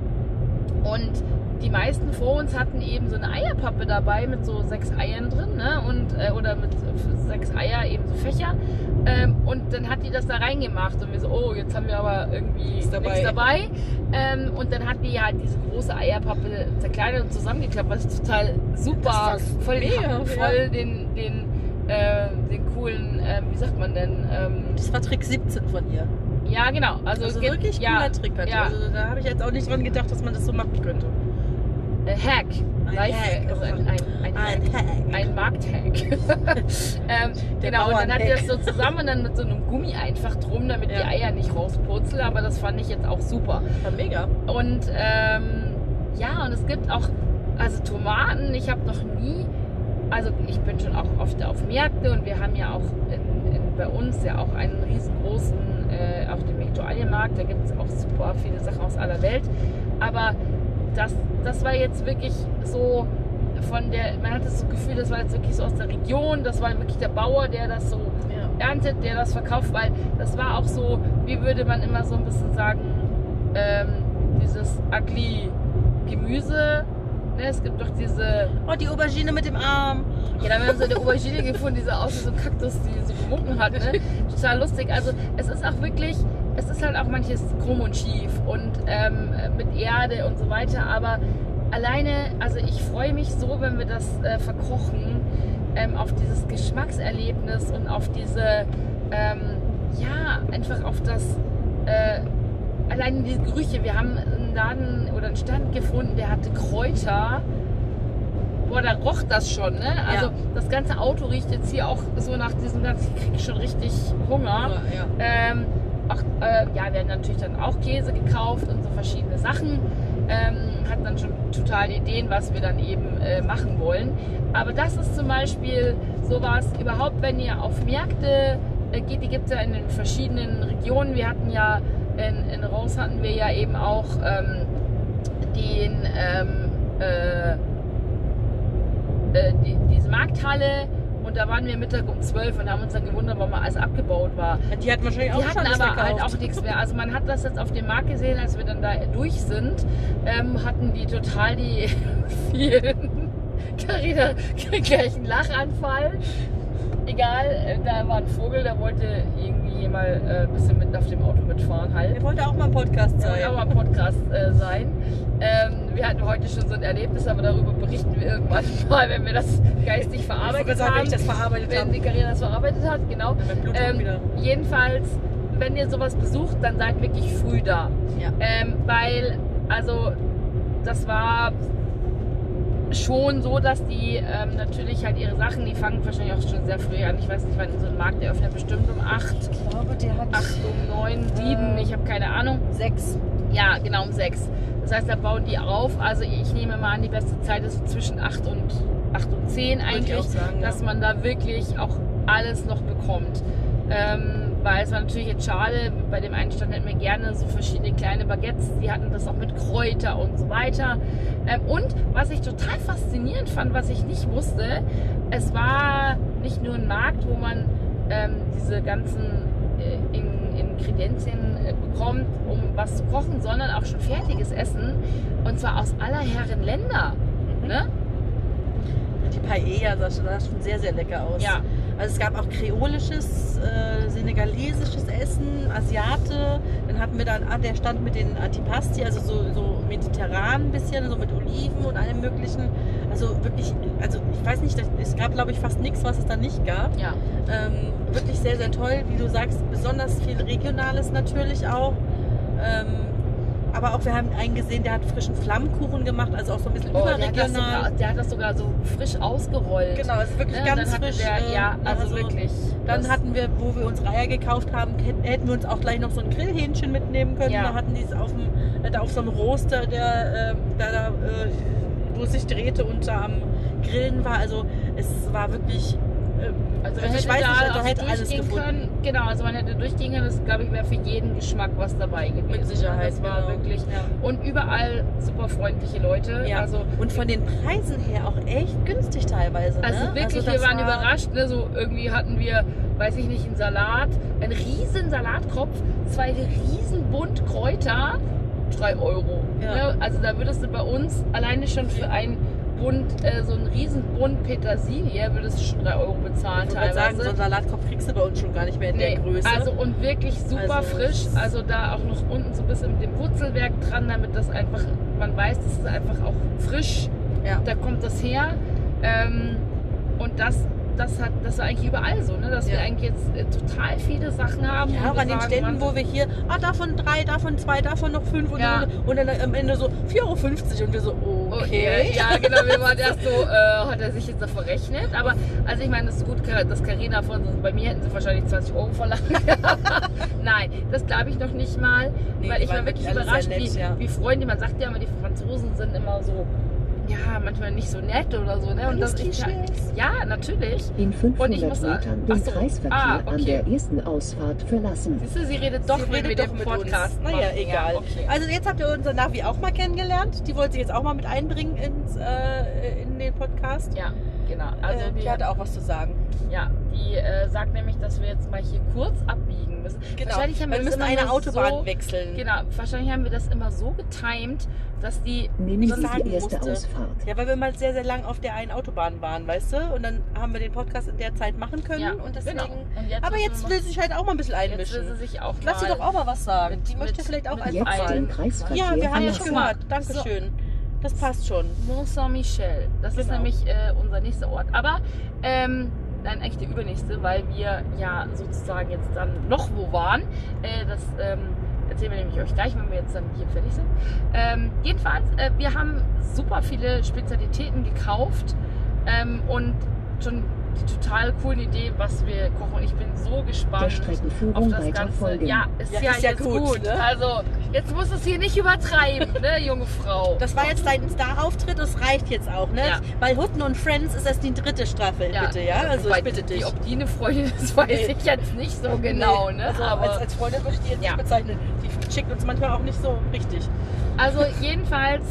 und die meisten vor uns hatten eben so eine Eierpappe dabei mit so sechs Eiern drin, ne? Und, äh, oder mit äh, sechs Eier, eben so Fächer. Ähm, und dann hat die das da reingemacht und wir so, oh, jetzt haben wir aber irgendwie Nichts dabei. nichts dabei. Ähm, und dann hat die halt diese große Eierpappe zerkleinert und zusammengeklappt, was total super, voll, mega, voll ja. den, den, äh, den coolen, ähm, wie sagt man denn? Ähm, Das war Trick 17 von ihr. ja, genau. Also, Also wirklich ja, cooler Trick hat die. ja. Also da habe ich jetzt auch nicht dran gedacht, dass man das so machen könnte. Äh, Hack. Ein. Hack. Also ein, ein, ein, Ein Hack. Hack. Ein Markthack. ähm, genau, und dann hat die Bauernhack. das so zusammen und dann mit so einem Gummi einfach drum, damit Ja. die Eier nicht rauspurzeln. Aber das fand ich jetzt auch super. War mega. Und ähm, ja, und es gibt auch, also Tomaten, ich habe noch nie, also ich bin schon auch oft auf Märkte und wir haben ja auch in, in, bei uns ja auch einen riesengroßen, äh, auf dem Viktualienmarkt, da gibt es auch super viele Sachen aus aller Welt. Aber das, das war jetzt wirklich so von der, man hat das Gefühl, das war jetzt wirklich so aus der Region, das war wirklich der Bauer, der das so Ja. erntet, der das verkauft, weil das war auch so, wie würde man immer so ein bisschen sagen, ähm, dieses ugly Gemüse. Ne, es gibt doch diese, Oh, die Aubergine mit dem Arm. ja, da haben wir so eine Aubergine gefunden, die so aus wie so ein Kaktus, die so gewunken hat. Ne? Total lustig. Also es ist auch wirklich, es ist halt auch manches krumm und schief und ähm, mit Erde und so weiter. Aber alleine, also ich freue mich so, wenn wir das äh, verkochen, ähm, auf dieses Geschmackserlebnis und auf diese, ähm, ja, einfach auf das, äh, alleine diese Gerüche. Wir haben einen Laden oder einen Stand gefunden, der hatte Kräuter. Boah, da roch das schon, ne? Also Ja. das ganze Auto riecht jetzt hier auch so nach diesem ganzen, ich krieg schon richtig Hunger. Ja. Ähm, auch, äh, ja, wir haben natürlich dann auch Käse gekauft und so verschiedene Sachen. Ähm, hat dann schon total Ideen, was wir dann eben äh, machen wollen. Aber das ist zum Beispiel sowas, überhaupt wenn ihr auf Märkte äh, geht, die gibt es ja in den verschiedenen Regionen. Wir hatten ja in, in Reims hatten wir ja eben auch ähm, den ähm, äh, äh, die, diese Markthalle da waren wir Mittag um 12 und haben uns dann gewundert, warum alles abgebaut war. Die hatten wahrscheinlich auch Die hatten schon alles aber halt auch nichts mehr. Also man hat das jetzt auf dem Markt gesehen, als wir dann da durch sind, ähm, hatten die total die vielen. Carina kriegt gleich einen Lachanfall. Egal, äh, da war ein Vogel, der wollte irgendwie mal äh, ein bisschen mit auf dem Auto mitfahren halt. Der wollte auch mal ein Podcast sein. auch mal ein Podcast äh, sein. Ähm, wir hatten heute schon so ein Erlebnis, aber darüber berichten wir irgendwann mal, wenn wir das geistig verarbeitet sagen, wenn haben. ich das verarbeitet wenn die Karina das verarbeitet hat, genau. Ähm, jedenfalls, wenn ihr sowas besucht, dann seid wirklich früh da. Ja. Ähm, weil, also, das war schon so, dass die ähm, natürlich halt ihre Sachen, die fangen wahrscheinlich auch schon sehr früh an. Ich weiß nicht, wann so ein Markt eröffnet, bestimmt um 8, Ich glaube, der hat 8 um 9, 7, Äh. ich habe keine Ahnung. sechs. Ja, genau um 6. Das heißt, da bauen die auf. Also ich nehme mal an, die beste Zeit ist so zwischen 8 und 8 und 10 Würde ich eigentlich sagen, ja. dass man da wirklich auch alles noch bekommt. Ähm, weil es war natürlich jetzt schade, bei dem einen Stand hätten wir gerne so verschiedene kleine Baguettes, die hatten das auch mit Kräuter und so weiter. Ähm, und was ich total faszinierend fand, was ich nicht wusste, es war nicht nur ein Markt, wo man ähm, diese ganzen äh, In Ingredienzien äh, bekommt, um was zu kochen, sondern auch schon fertiges Essen und zwar aus aller Herren Länder. Ne? Die Paella sah schon, sah schon sehr, sehr lecker aus. Ja, Also es gab auch kreolisches, äh, senegalesisches Essen, Asiate. Dann hatten wir dann ah, der Stand mit den Antipasti, also so, so mediterran ein bisschen, so mit Oliven und allem möglichen. Also wirklich, also ich weiß nicht, es gab glaube ich fast nichts, was es da nicht gab. ja. Ähm, wirklich sehr, sehr toll, wie du sagst, besonders viel Regionales natürlich auch. Ähm, aber auch wir haben einen gesehen, der hat frischen Flammkuchen gemacht, also auch so ein bisschen Oh, der, hat sogar, überregional. der hat das sogar so frisch ausgerollt. Genau, also wirklich Ne? ganz frisch. Der, äh, ja, also, wirklich. Dann hatten wir, wo wir uns Reiher gekauft haben, hätten- wir uns auch gleich noch so ein Grillhähnchen mitnehmen können. Ja. Da hatten die es auf, dem, äh, auf so einem Roster, der, äh, da, da, äh, sich drehte und da am Grillen war. Also es war wirklich, äh, Also, man ich weiß da nicht, also auch hätte alles durchgehen gefunden. können. Genau, also man hätte durchgehen können. Das glaube ich wäre für jeden Geschmack was dabei gewesen. Mit Sicherheit. Das war genau. wirklich. Ja. Und überall super freundliche Leute. Ja. Also, Und von den Preisen her auch echt günstig teilweise. also ne? wirklich, das wir waren war- überrascht. Ne? So irgendwie hatten wir, weiß ich nicht, einen Salat, einen riesen Salatkopf, zwei riesen Bund Kräuter, 3 Euro. Ja. Ne? Also da würdest du bei uns alleine schon für einen Bund, äh, so einen riesen Bund Petersilie, würdest du schon 3 Euro bezahlen Ich teilweise. sagen, so einen Salatkopf kriegst du bei uns schon gar nicht mehr in Nee, der Größe. Also und wirklich super Also, frisch. Also da auch noch unten so ein bisschen mit dem Wurzelwerk dran, damit das einfach, man weiß, das ist einfach auch frisch. ja. Da kommt das her. Ähm, und das, das hat, das war eigentlich überall so, ne? dass wir Ja. eigentlich jetzt äh, total viele Sachen haben. Ja, auch wir an den Ständen, wo wir hier, ah, davon drei, davon zwei, davon noch fünf und, Ja. und, und dann am Ende so 4,50 Euro und wir so, Oh, okay. ja, ja, genau, wir waren erst so, äh, hat er sich jetzt da verrechnet. Aber also ich meine, das ist gut, dass Carina von bei mir hätten sie wahrscheinlich 20 Euro verlangt. Nein, das glaube ich noch nicht mal. Nee, weil ich war wirklich überrascht, nett, wie, ja. wie Freunde, man sagt ja immer, die Franzosen sind immer so, ja, manchmal nicht so nett oder so. Ne? Und das ich, ja, natürlich. In Und ich 500 muss- Metern den so. Kreisverkehr Ah, okay. an der ersten Ausfahrt verlassen. Siehst du, sie redet doch, Sie redet doch mit Podcast uns. Naja, egal. Ja, okay. Also jetzt habt ihr unser Navi auch mal kennengelernt. Die wollte sie jetzt auch mal mit einbringen ins, äh, in den Podcast. ja, genau. Also äh, die wir, hatte auch was zu sagen. Ja, die äh, sagt nämlich, dass wir jetzt mal hier kurz abbiegen müssen. Wahrscheinlich haben wir, wir müssen eine Autobahn so, wechseln. Genau, wahrscheinlich haben wir das immer so getimed, dass die. Nehmen So die erste musste. Ausfahrt. Ja, weil wir mal sehr, sehr lang auf der einen Autobahn waren, weißt du? Und dann haben wir den Podcast in der Zeit machen können. Ja, und deswegen. genau. Und jetzt Aber jetzt will sie sich halt auch mal ein bisschen mal, jetzt einmischen. will sie sich auch Lass sie doch auch mal was sagen. mit- die möchte mit- vielleicht auch einfach Jetzt mal. den Kreisverkehr Ja, wir haben ja schon gehört. Dankeschön. Das passt schon. Mont Saint-Michel. Das ist Genau. nämlich äh, unser nächster Ort. Aber ähm, nein, eigentlich der übernächste, weil wir ja sozusagen jetzt dann noch wo waren. Äh, das ähm, erzählen wir nämlich euch gleich, wenn wir jetzt dann hier fertig sind. Ähm, jedenfalls, äh, wir haben super viele Spezialitäten gekauft ähm, und schon die total coole Idee, was wir kochen. Ich bin so gespannt auf das Ganze. folgen. Ja, ist ja, Ja, ist ja gut, gut. ne? Also, jetzt muss es hier nicht übertreiben, ne, junge Frau. Das war jetzt dein Star-Auftritt, das reicht jetzt auch, ne? Ja. Weil Hutten und Friends ist das die dritte Staffel, bitte, ja? Also Wobei ich bitte die, dich. Ob die eine Freundin ist, weiß Nee. ich jetzt nicht so genau, Nee, ne? Also Aber, als, als Freundin würde ich die jetzt Ja. nicht bezeichnen. Die schickt uns manchmal auch nicht so richtig. also jedenfalls,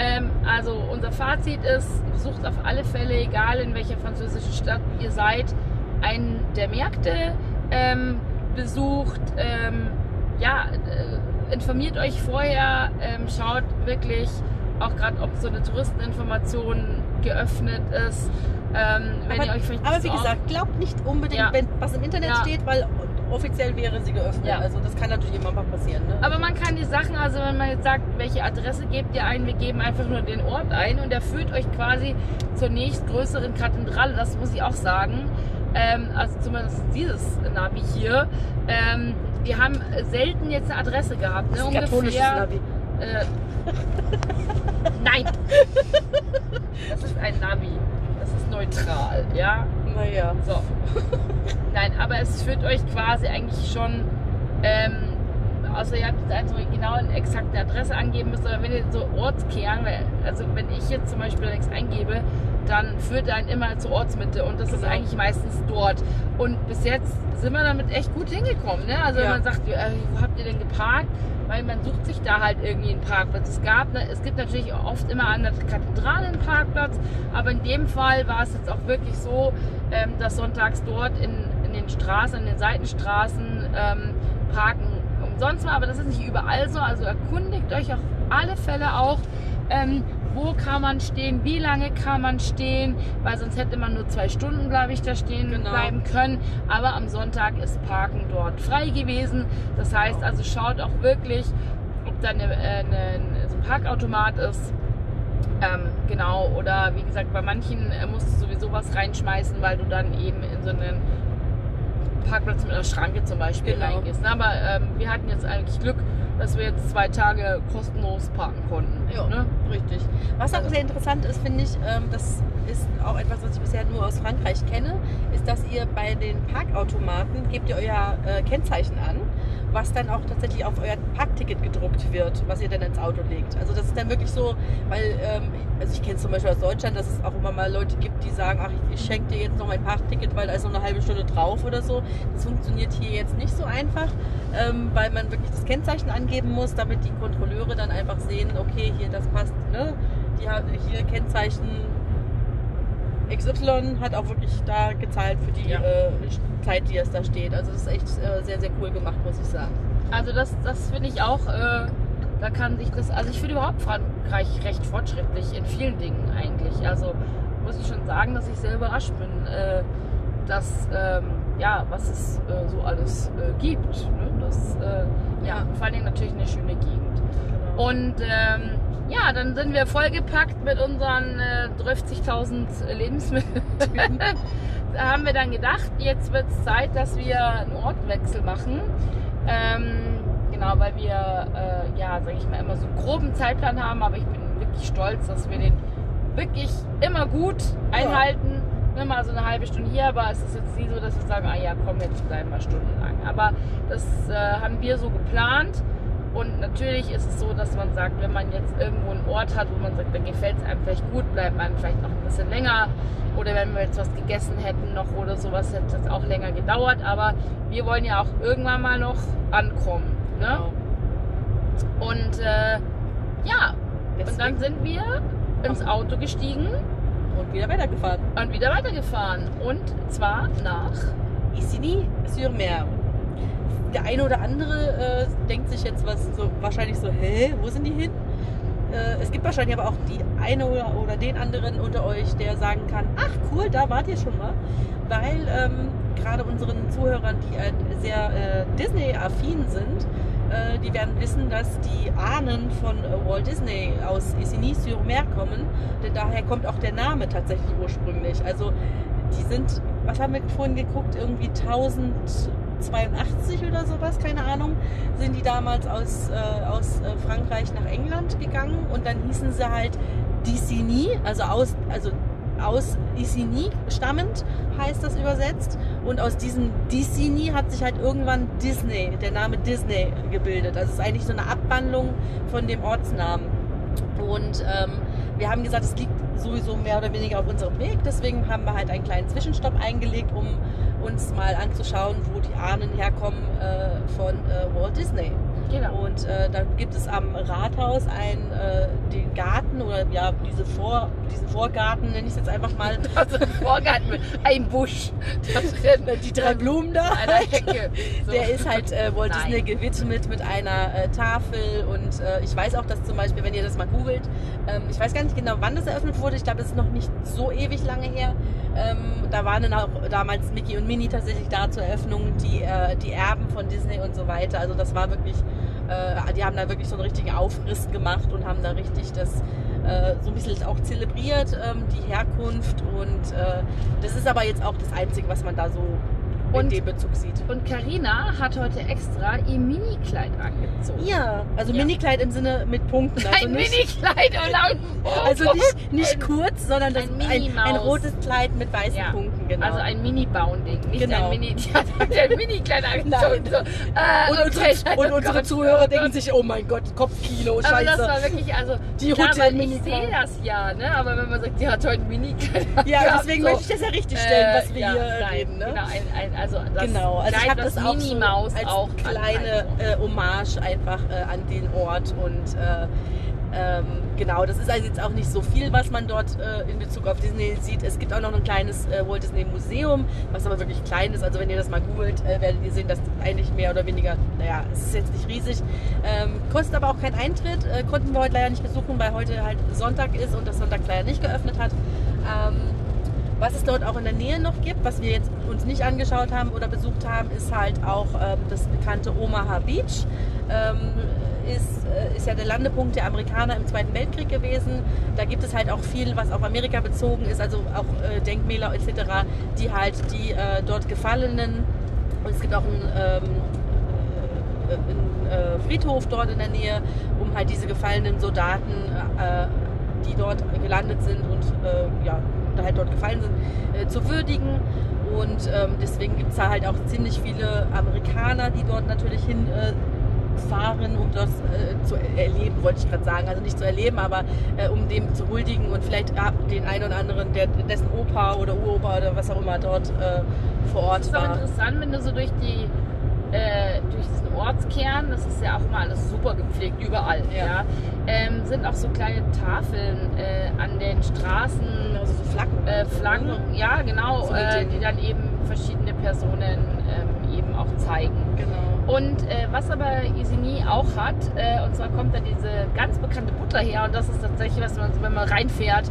ähm, also unser Fazit ist, besucht auf alle Fälle, egal in welcher französischen Stadt ihr seid, einen der Märkte, ähm, besucht, ähm, ja, äh, informiert euch vorher, ähm, schaut wirklich auch gerade, ob so eine Touristeninformation geöffnet ist. Ähm, wenn aber, ihr euch vielleicht aber wie gesagt, glaubt nicht unbedingt, Ja. wenn was im Internet Ja. steht, weil offiziell wäre sie geöffnet. Ja. Also das kann natürlich immer mal passieren. Ne? Aber man kann die Sachen, also wenn man jetzt sagt, welche Adresse gebt ihr ein, wir geben einfach nur den Ort ein und er führt euch quasi zur nächstgrößeren Kathedrale, das muss ich auch sagen. Ähm, also zumindest dieses Navi hier. Ähm, wir haben selten jetzt eine Adresse gehabt. Ne? das ist ein katholisches Navi. Äh, nein! Das ist ein Navi. Das ist neutral, ja? Naja. So. Nein, aber es führt euch quasi eigentlich schon ähm, außer ihr habt jetzt also genau eine exakte Adresse angeben müsst, aber wenn ihr so Ortskehren, weil, also wenn ich jetzt zum Beispiel nichts eingebe, dann führt er einen immer zur Ortsmitte und das ist Genau. eigentlich meistens dort. Und bis jetzt sind wir damit echt gut hingekommen. Ne? Also wenn Ja. man sagt, äh, wo habt ihr denn geparkt? Weil man sucht sich da halt irgendwie einen Parkplatz. Es gab, ne, es gibt natürlich oft immer an der Kathedrale einen Parkplatz, aber in dem Fall war es jetzt auch wirklich so, ähm, dass sonntags dort in, in den Straßen, in den Seitenstraßen ähm, Parken umsonst war. Aber das ist nicht überall so. Also erkundigt euch auf alle Fälle auch, ähm, wo kann man stehen, wie lange kann man stehen, weil sonst hätte man nur zwei Stunden, glaube ich, da stehen Genau. bleiben können. Aber am Sonntag ist Parken dort frei gewesen. Das heißt also, schaut auch wirklich, ob da eine, äh, eine, so ein Parkautomat ist. Ähm, genau, oder wie gesagt, bei manchen äh, musst du sowieso was reinschmeißen, weil du dann eben in so einen Parkplatz mit einer Schranke zum Beispiel Genau. reingehst. Aber ähm, wir hatten jetzt eigentlich Glück, dass wir jetzt zwei Tage kostenlos parken konnten. Ja, Ne? richtig. Was auch Also- sehr interessant ist, finde ich, ähm, das ist auch etwas, was ich bisher nur aus Frankreich kenne, ist, dass ihr bei den Parkautomaten gebt ihr euer äh, Kennzeichen an, was dann auch tatsächlich auf euer Parkticket gedruckt wird, was ihr dann ins Auto legt. Also das ist dann wirklich so, weil, ähm, also ich kenne es zum Beispiel aus Deutschland, dass es auch immer mal Leute gibt, die sagen, ach, ich, schenke dir jetzt noch mein Parkticket, weil da ist noch eine halbe Stunde drauf oder so. Das funktioniert hier jetzt nicht so einfach, ähm, weil man wirklich das Kennzeichen angeben muss, damit die Kontrolleure dann einfach sehen, okay, hier das passt, ne? Die hier Kennzeichen XY hat auch wirklich da gezahlt für die Ja. äh, Zeit, die es da steht. Also das ist echt äh, sehr, sehr cool gemacht, muss ich sagen. Also das, das finde ich auch, äh, da kann sich das, also ich finde überhaupt Frankreich recht fortschrittlich in vielen Dingen eigentlich. Also muss ich schon sagen, dass ich sehr überrascht bin, äh, dass, ähm, ja, was es äh, so alles äh, gibt. Ne? Das, ja, Ja. vor allen Dingen natürlich eine schöne Gegend. Und ähm, ja, dann sind wir vollgepackt mit unseren äh, 30.000 Lebensmitteln. da haben wir dann gedacht, jetzt wird es Zeit, dass wir einen Ortwechsel machen. Ähm, genau, weil wir, äh, ja, sag ich mal, immer so einen groben Zeitplan haben, aber ich bin wirklich stolz, dass wir den wirklich immer gut einhalten. Ne, mal so eine halbe Stunde hier, aber es ist jetzt nie so, dass wir sagen, ah ja, komm, jetzt bleiben wir stundenlang. Aber das äh, haben wir so geplant. Und natürlich ist es so, dass man sagt, wenn man jetzt irgendwo einen Ort hat, wo man sagt, da gefällt es einem vielleicht gut, bleibt man vielleicht noch ein bisschen länger. Oder wenn wir jetzt was gegessen hätten noch oder sowas, hätte es auch länger gedauert. Aber wir wollen ja auch irgendwann mal noch ankommen. Ne? Genau. Und äh, ja, und dann Deswegen- sind wir ins Auto gestiegen und wieder weitergefahren. und wieder weitergefahren. Und zwar nach Isigny-sur-Mer. Der eine oder andere äh, denkt sich jetzt was so wahrscheinlich so, hä, wo sind die hin? Äh, es gibt wahrscheinlich aber auch die eine oder, oder den anderen unter euch, der sagen kann, ach cool, da wart ihr schon mal. Weil ähm, gerade unseren Zuhörern, die äh, sehr Disney-affin sind, äh, die werden wissen, dass die Ahnen von äh, Walt Disney aus Isigny-sur-Mer kommen. Denn daher kommt auch der Name tatsächlich ursprünglich. Also die sind, was haben wir vorhin geguckt, irgendwie 1082 oder sowas, keine Ahnung, sind die damals aus, äh, aus äh, Frankreich nach England gegangen und dann hießen sie halt Dicigny, also aus, also aus Isigny stammend heißt das übersetzt und aus diesem Dicigny hat sich halt irgendwann Disney, der Name Disney gebildet. Also es ist eigentlich so eine Abwandlung von dem Ortsnamen. Und ähm, wir haben gesagt, es liegt sowieso mehr oder weniger auf unserem Weg. Deswegen haben wir halt einen kleinen Zwischenstopp eingelegt, um uns mal anzuschauen, wo die Ahnen herkommen äh, von äh, Walt Disney. Genau. Und äh, da gibt es am Rathaus ein, äh, den Garten oder ja, diese Vor, diesen Vorgarten, nenne ich es jetzt einfach mal. Also im Vorgarten mit einem Busch. Die drei Blumen da. Einer Hecke. So. Der ist halt äh, Walt Nein. Disney gewidmet mit einer äh, Tafel und äh, ich weiß auch, dass zum Beispiel, wenn ihr das mal googelt, ähm, ich weiß gar nicht genau, wann das eröffnet wurde, ich glaube, das ist noch nicht so ewig lange her. Ähm, da waren dann auch damals Mickey und Minnie tatsächlich da zur Eröffnung, die, äh, die Erben von Disney und so weiter. Also das war wirklich, äh, die haben da wirklich so einen richtigen Aufriss gemacht und haben da richtig das äh, so ein bisschen auch zelebriert, ähm, die Herkunft und äh, das ist aber jetzt auch das Einzige, was man da so in Und- dem Bezug sieht. Und Karina hat heute extra ihr Mini-Kleid angezogen. Ja, also Ja. Mini-Kleid im Sinne mit Punkten. Also Ein Mini-Kleid und ein also nicht, nicht kurz, sondern das, ein ein, ein, rotes Kleid mit weißen Ja. Punkten, genau. Also ein Mini-Bounding, nicht Genau. ein Mini. Die hat heute ein Mini-Kleid angezogen. So, äh, und okay, unsere, und unsere Gott, Zuhörer oh denken Gott. sich, oh mein Gott, Kopfkino, Aber scheiße. das war wirklich, also, Die klar, Hotel weil ich Mini- sehe das ja, ne? Aber wenn man sagt, die hat heute ein Mini-Kleid ja, gehabt, deswegen so. möchte ich das ja richtig stellen, was wir Äh, ja, hier nein, reden. Ne? Genau, ein, ein, also das Genau, also ich habe das, auch so Mini-Maus als auch kleine äh, Hommage einfach äh, an den Ort und äh, ähm, genau, das ist also jetzt auch nicht so viel, was man dort äh, in Bezug auf Disney sieht. Es gibt auch noch ein kleines äh, Walt Disney Museum, was aber wirklich klein ist. Also wenn ihr das mal googelt, äh, werdet ihr sehen, dass eigentlich mehr oder weniger, naja, es ist jetzt nicht riesig, ähm, kostet aber auch keinen Eintritt. Äh, konnten wir heute leider nicht besuchen, weil heute halt Sonntag ist und das Sonntag leider nicht geöffnet hat. Ähm, was es dort auch in der Nähe noch gibt, was wir jetzt uns nicht angeschaut haben oder besucht haben, ist halt auch ähm, das bekannte Omaha Beach. Ähm, ist, äh, ist ja der Landepunkt der Amerikaner im Zweiten Weltkrieg gewesen. Da gibt es halt auch viel, was auf Amerika bezogen ist, also auch äh, Denkmäler etc., die halt die äh, dort Gefallenen und es gibt auch einen, ähm, äh, einen äh, Friedhof dort in der Nähe, um halt diese gefallenen Soldaten, äh, die dort gelandet sind und ja, halt dort gefallen sind, äh, zu würdigen. Und ähm, deswegen gibt es da halt auch ziemlich viele Amerikaner, die dort natürlich hin äh, fahren, um das äh, zu erleben, wollte ich gerade sagen. Also nicht zu erleben, aber äh, um dem zu huldigen und vielleicht den einen oder anderen, der, dessen Opa oder Uropa oder was auch immer dort äh, vor Ort Das ist auch war. interessant, wenn du so durch die äh, durch diesen Ortskern, das ist ja auch immer alles super gepflegt, überall, Ja. ja, ähm, sind auch so kleine Tafeln äh, an den Straßen, so Flaggen. äh, Flaggen, ja genau, So äh, die dann eben verschiedene Personen ähm, eben auch zeigen. Genau. Und äh, was aber Isigny auch hat, äh, und zwar kommt da diese ganz bekannte Butter her und das ist tatsächlich, was man, so, wenn man reinfährt,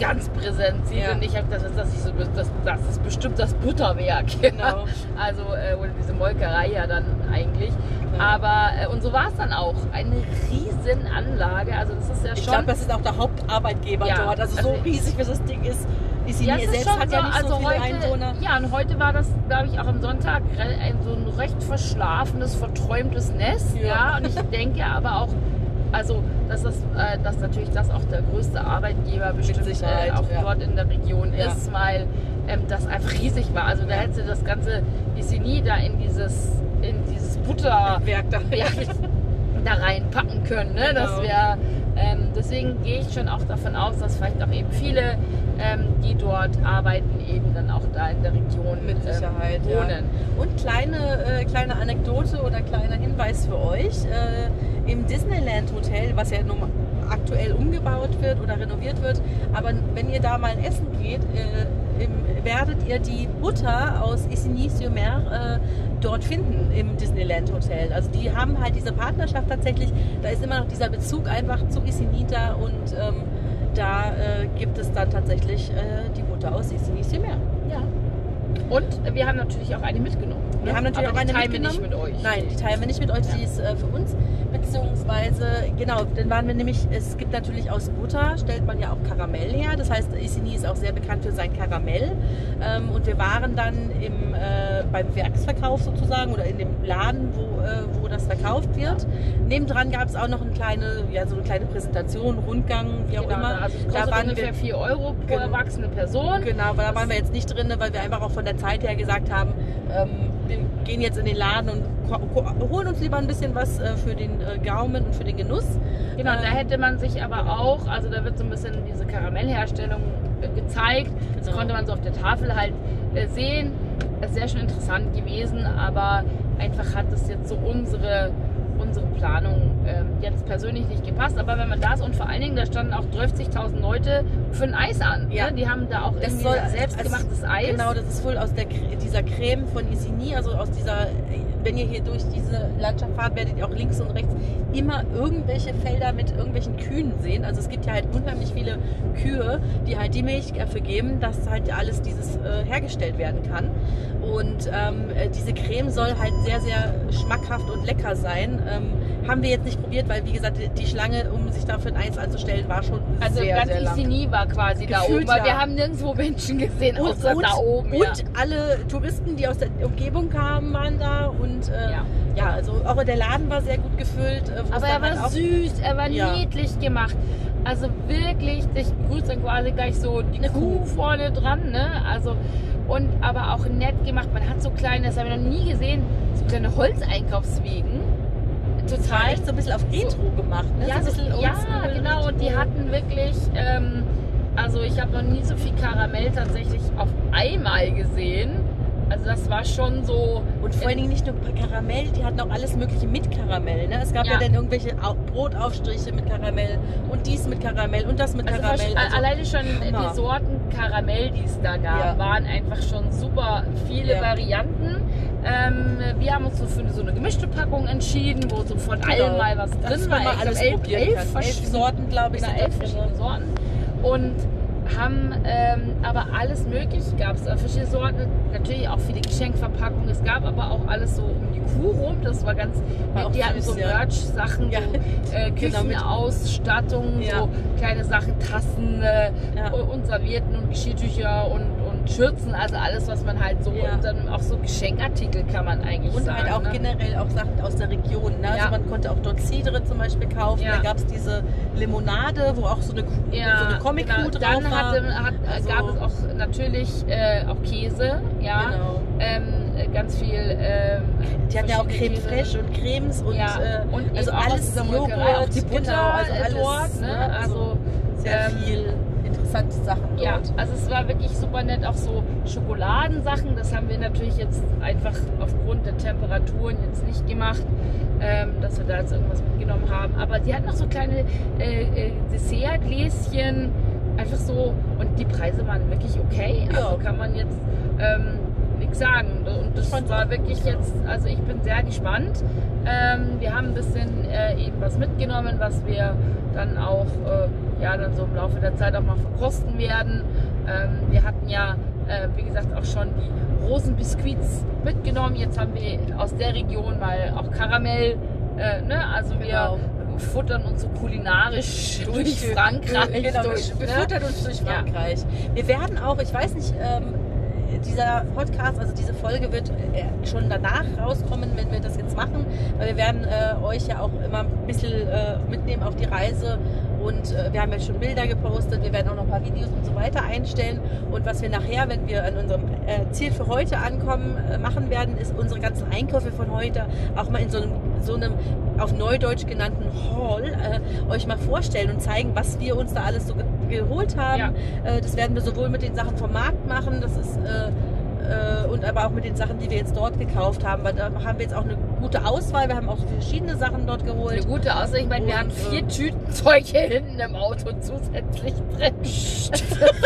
ganz präsent sieht. Ja. Und ich habe das, das, ist so, das, das ist bestimmt das Butterwerk. Genau. Also, äh, oder diese Molkerei ja dann eigentlich. Genau. Aber, äh, und so war es dann auch. Eine riesen Anlage. Also, das ist ja Ich schon. glaube, das ist auch der Hauptarbeitgeber Ja, dort. Also, so also- riesig, wie das Ding ist. Ja, Sini es ist selbst schon hat so, ja nicht also so viele heute, Einwohner. ja, und heute war das, glaube ich, auch am Sonntag ein, so ein recht verschlafenes, verträumtes Nest. Ja. Ja, und ich denke aber auch, also, dass, das, äh, dass natürlich das auch der größte Arbeitgeber bestimmt äh, auch ja. dort in der Region Ja. ist, weil ähm, das einfach riesig war. Also da Ja. hätte das ganze Isini da in dieses, in dieses Butter Werk da. ja, da reinpacken können. Ne? Das Genau. wäre, ähm, deswegen gehe ich schon auch davon aus, dass vielleicht auch eben viele, ähm, die dort arbeiten, eben dann auch da in der Region Mit Sicherheit, ähm, ja. wohnen. Und kleine, äh, kleine Anekdote oder kleiner Hinweis für euch. Äh, Im Disneyland Hotel, was ja nun aktuell umgebaut wird oder renoviert wird, aber wenn ihr da mal essen geht, äh, im, werdet ihr die Butter aus Isigny-sur-Mer äh, dort finden im Disneyland Hotel. Also die haben halt diese Partnerschaft tatsächlich, da ist immer noch dieser Bezug einfach zu Isigny da und ähm, da äh, gibt es dann tatsächlich äh, die Butter aus Isigny-sur-Mer. Und wir haben natürlich auch eine mitgenommen. Wir ne? haben natürlich Aber auch die eine teilen wir nicht mitgenommen. mit euch. Nein, die teilen wir nicht mit euch, Ja. die ist äh, für uns. Beziehungsweise, genau, dann waren wir nämlich, es gibt natürlich aus Butter, stellt man ja auch Karamell her. Das heißt, Isigny ist auch sehr bekannt für sein Karamell. Ähm, und wir waren dann im, äh, beim Werksverkauf sozusagen oder in dem Laden, wo, wo das verkauft wird. Nebendran gab es auch noch eine kleine, ja, so eine kleine Präsentation, Rundgang, wie auch Genau, immer. also es Da waren ungefähr wir- 4 Euro pro erwachsene Person. Genau, weil da waren wir jetzt nicht drin, weil wir einfach auch von der Zeit her gesagt haben, ähm, wir gehen jetzt in den Laden und holen uns lieber ein bisschen was äh, für den äh, Gaumen und für den Genuss. Genau, da Ähm, hätte man sich aber auch, also da wird so ein bisschen diese Karamellherstellung äh, gezeigt. Das Genau. konnte man so auf der Tafel halt äh, sehen. Ist sehr schön interessant gewesen, aber einfach hat das jetzt so unsere, unsere Planung ähm, jetzt persönlich nicht gepasst. Aber wenn man da ist und vor allen Dingen, da standen auch 30.000 Leute für ein Eis an. Ja. Ne? Die haben da auch Das irgendwie soll- selbstgemachtes also, Eis. Genau, das ist wohl aus der, dieser Creme von Isigny, also aus dieser, wenn ihr hier durch diese Landschaft fahrt, werdet ihr auch links und rechts immer irgendwelche Felder mit irgendwelchen Kühen sehen. Also es gibt ja halt unheimlich viele Kühe, die halt die Milch dafür geben, dass halt alles dieses äh, hergestellt werden kann. Und ähm, äh, diese Creme soll halt sehr, sehr schmackhaft und lecker sein. Ähm, haben wir jetzt nicht probiert, weil wie gesagt, die Schlange, um sich dafür ein Eis anzustellen, war schon Also sehr, ganz sehr. Isigny war quasi da oben, weil ja. wir haben nirgendwo Menschen gesehen, Und, außer und, da oben. und ja. alle Touristen, die aus der Umgebung kamen, waren da. Und äh, Ja. ja. also auch der Laden war sehr gut gefüllt. äh, Aber er halt war auch- süß, er war niedlich gemacht. Also wirklich, dich grüßt dann quasi gleich so die Eine Kuh Kuh. vorne dran, ne? Also und aber auch nett gemacht. Man hat so kleine, das haben wir noch nie gesehen, so kleine Holzeinkaufswegen. Total. echt so ein bisschen auf Retro gemacht. Ne? Ja, so ein bisschen ja genau. Und die Retro. hatten wirklich, ähm, also ich habe noch nie so viel Karamell tatsächlich auf einmal gesehen. Also das war schon so. Und vor allen Dingen nicht nur Karamell, die hatten auch alles Mögliche mit Karamell. Ne? Es gab ja, Ja. dann irgendwelche Au- Brotaufstriche mit Karamell und dies mit Karamell und das mit Also Karamell. versch- alleine schon Hammer. die Sorten Karamell, die es da gab, Ja. waren einfach schon super viele Ja. Varianten. Ähm, wir haben uns so für so eine gemischte Packung entschieden, wo so von allem mal was drin Dass war. man alles elf, elf verschiedene Sorten, glaube ich, genau, elf drin. verschiedene Sorten. Und haben ähm, aber alles möglich, gab es verschiedene Sorten, natürlich auch viele Geschenkverpackungen. Es gab aber auch alles so um die Kuh rum. Das war ganz, War die hatten süß, so. Merch-Sachen, Ja. so äh, Genau, Küchenausstattung, Ja. so kleine Sachen, Tassen äh, Ja. und Servietten und Geschirrtücher und Schürzen, also alles, was man halt so, Ja. und dann auch so Geschenkartikel kann man eigentlich Und sagen. halt auch ne? generell auch Sachen aus der Region. Ne? Ja. Also man konnte auch dort Cidre zum Beispiel kaufen. Ja. Da gab es diese Limonade, wo auch so eine, Kuh, so eine Comic-Kuh genau. drauf Dann war. hatte, hat, Also- gab es auch natürlich äh, auch Käse, ja. Genau. Ähm, äh, ganz viel. Ähm, Die hatten ja auch Creme Käse. Fraiche und Cremes und, ja. äh, und also auch aus alles Joghurt, die Butter genau, also äh, alles, dort. Ne? ne? Also sehr ähm, viel interessante Sachen dort. Ja, also es war wirklich super nett, auch so Schokoladensachen. Das haben wir natürlich jetzt einfach aufgrund der Temperaturen jetzt nicht gemacht, ähm, dass wir da jetzt irgendwas mitgenommen haben. Aber sie hatten noch so kleine äh, äh, Dessertgläschen, einfach so. Und die Preise waren wirklich okay. Also Ja. kann man jetzt ähm, nichts sagen. Und das war wirklich jetzt, also ich bin sehr gespannt. Ähm, wir haben ein bisschen äh, eben was mitgenommen, was wir dann auch äh, ja, dann so im Laufe der Zeit auch mal verkosten werden. Ähm, wir hatten ja, äh, wie gesagt, auch schon die Rosenbiskuits mitgenommen. Jetzt haben wir aus der Region mal auch Karamell. Äh, ne? Also wir Genau. futtern uns so kulinarisch durch, Frankreich. Genau, durch, wir ne? futtern uns durch Ja. Frankreich. Wir werden auch, ich weiß nicht, ähm, dieser Podcast, also diese Folge wird äh, schon danach rauskommen, wenn wir das jetzt machen, weil wir werden äh, euch ja auch immer ein bisschen äh, mitnehmen auf die Reise und äh, wir haben jetzt schon Bilder gepostet, wir werden auch noch ein paar Videos und so weiter einstellen und was wir nachher, wenn wir an unserem äh, Ziel für heute ankommen, äh, machen werden, ist unsere ganzen Einkäufe von heute auch mal in so einem, so einem auf Neudeutsch genannten Haul äh, euch mal vorstellen und zeigen, was wir uns da alles so ge geholt haben. Ja. Äh, das werden wir sowohl mit den Sachen vom Markt machen, das ist äh, und aber auch mit den Sachen, die wir jetzt dort gekauft haben, weil da haben wir jetzt auch eine gute Auswahl. Wir haben auch verschiedene Sachen dort Eine geholt. gute Aussicht. Ich meine, wir haben vier äh, Tüten Zeug hier hinten im Auto zusätzlich drin.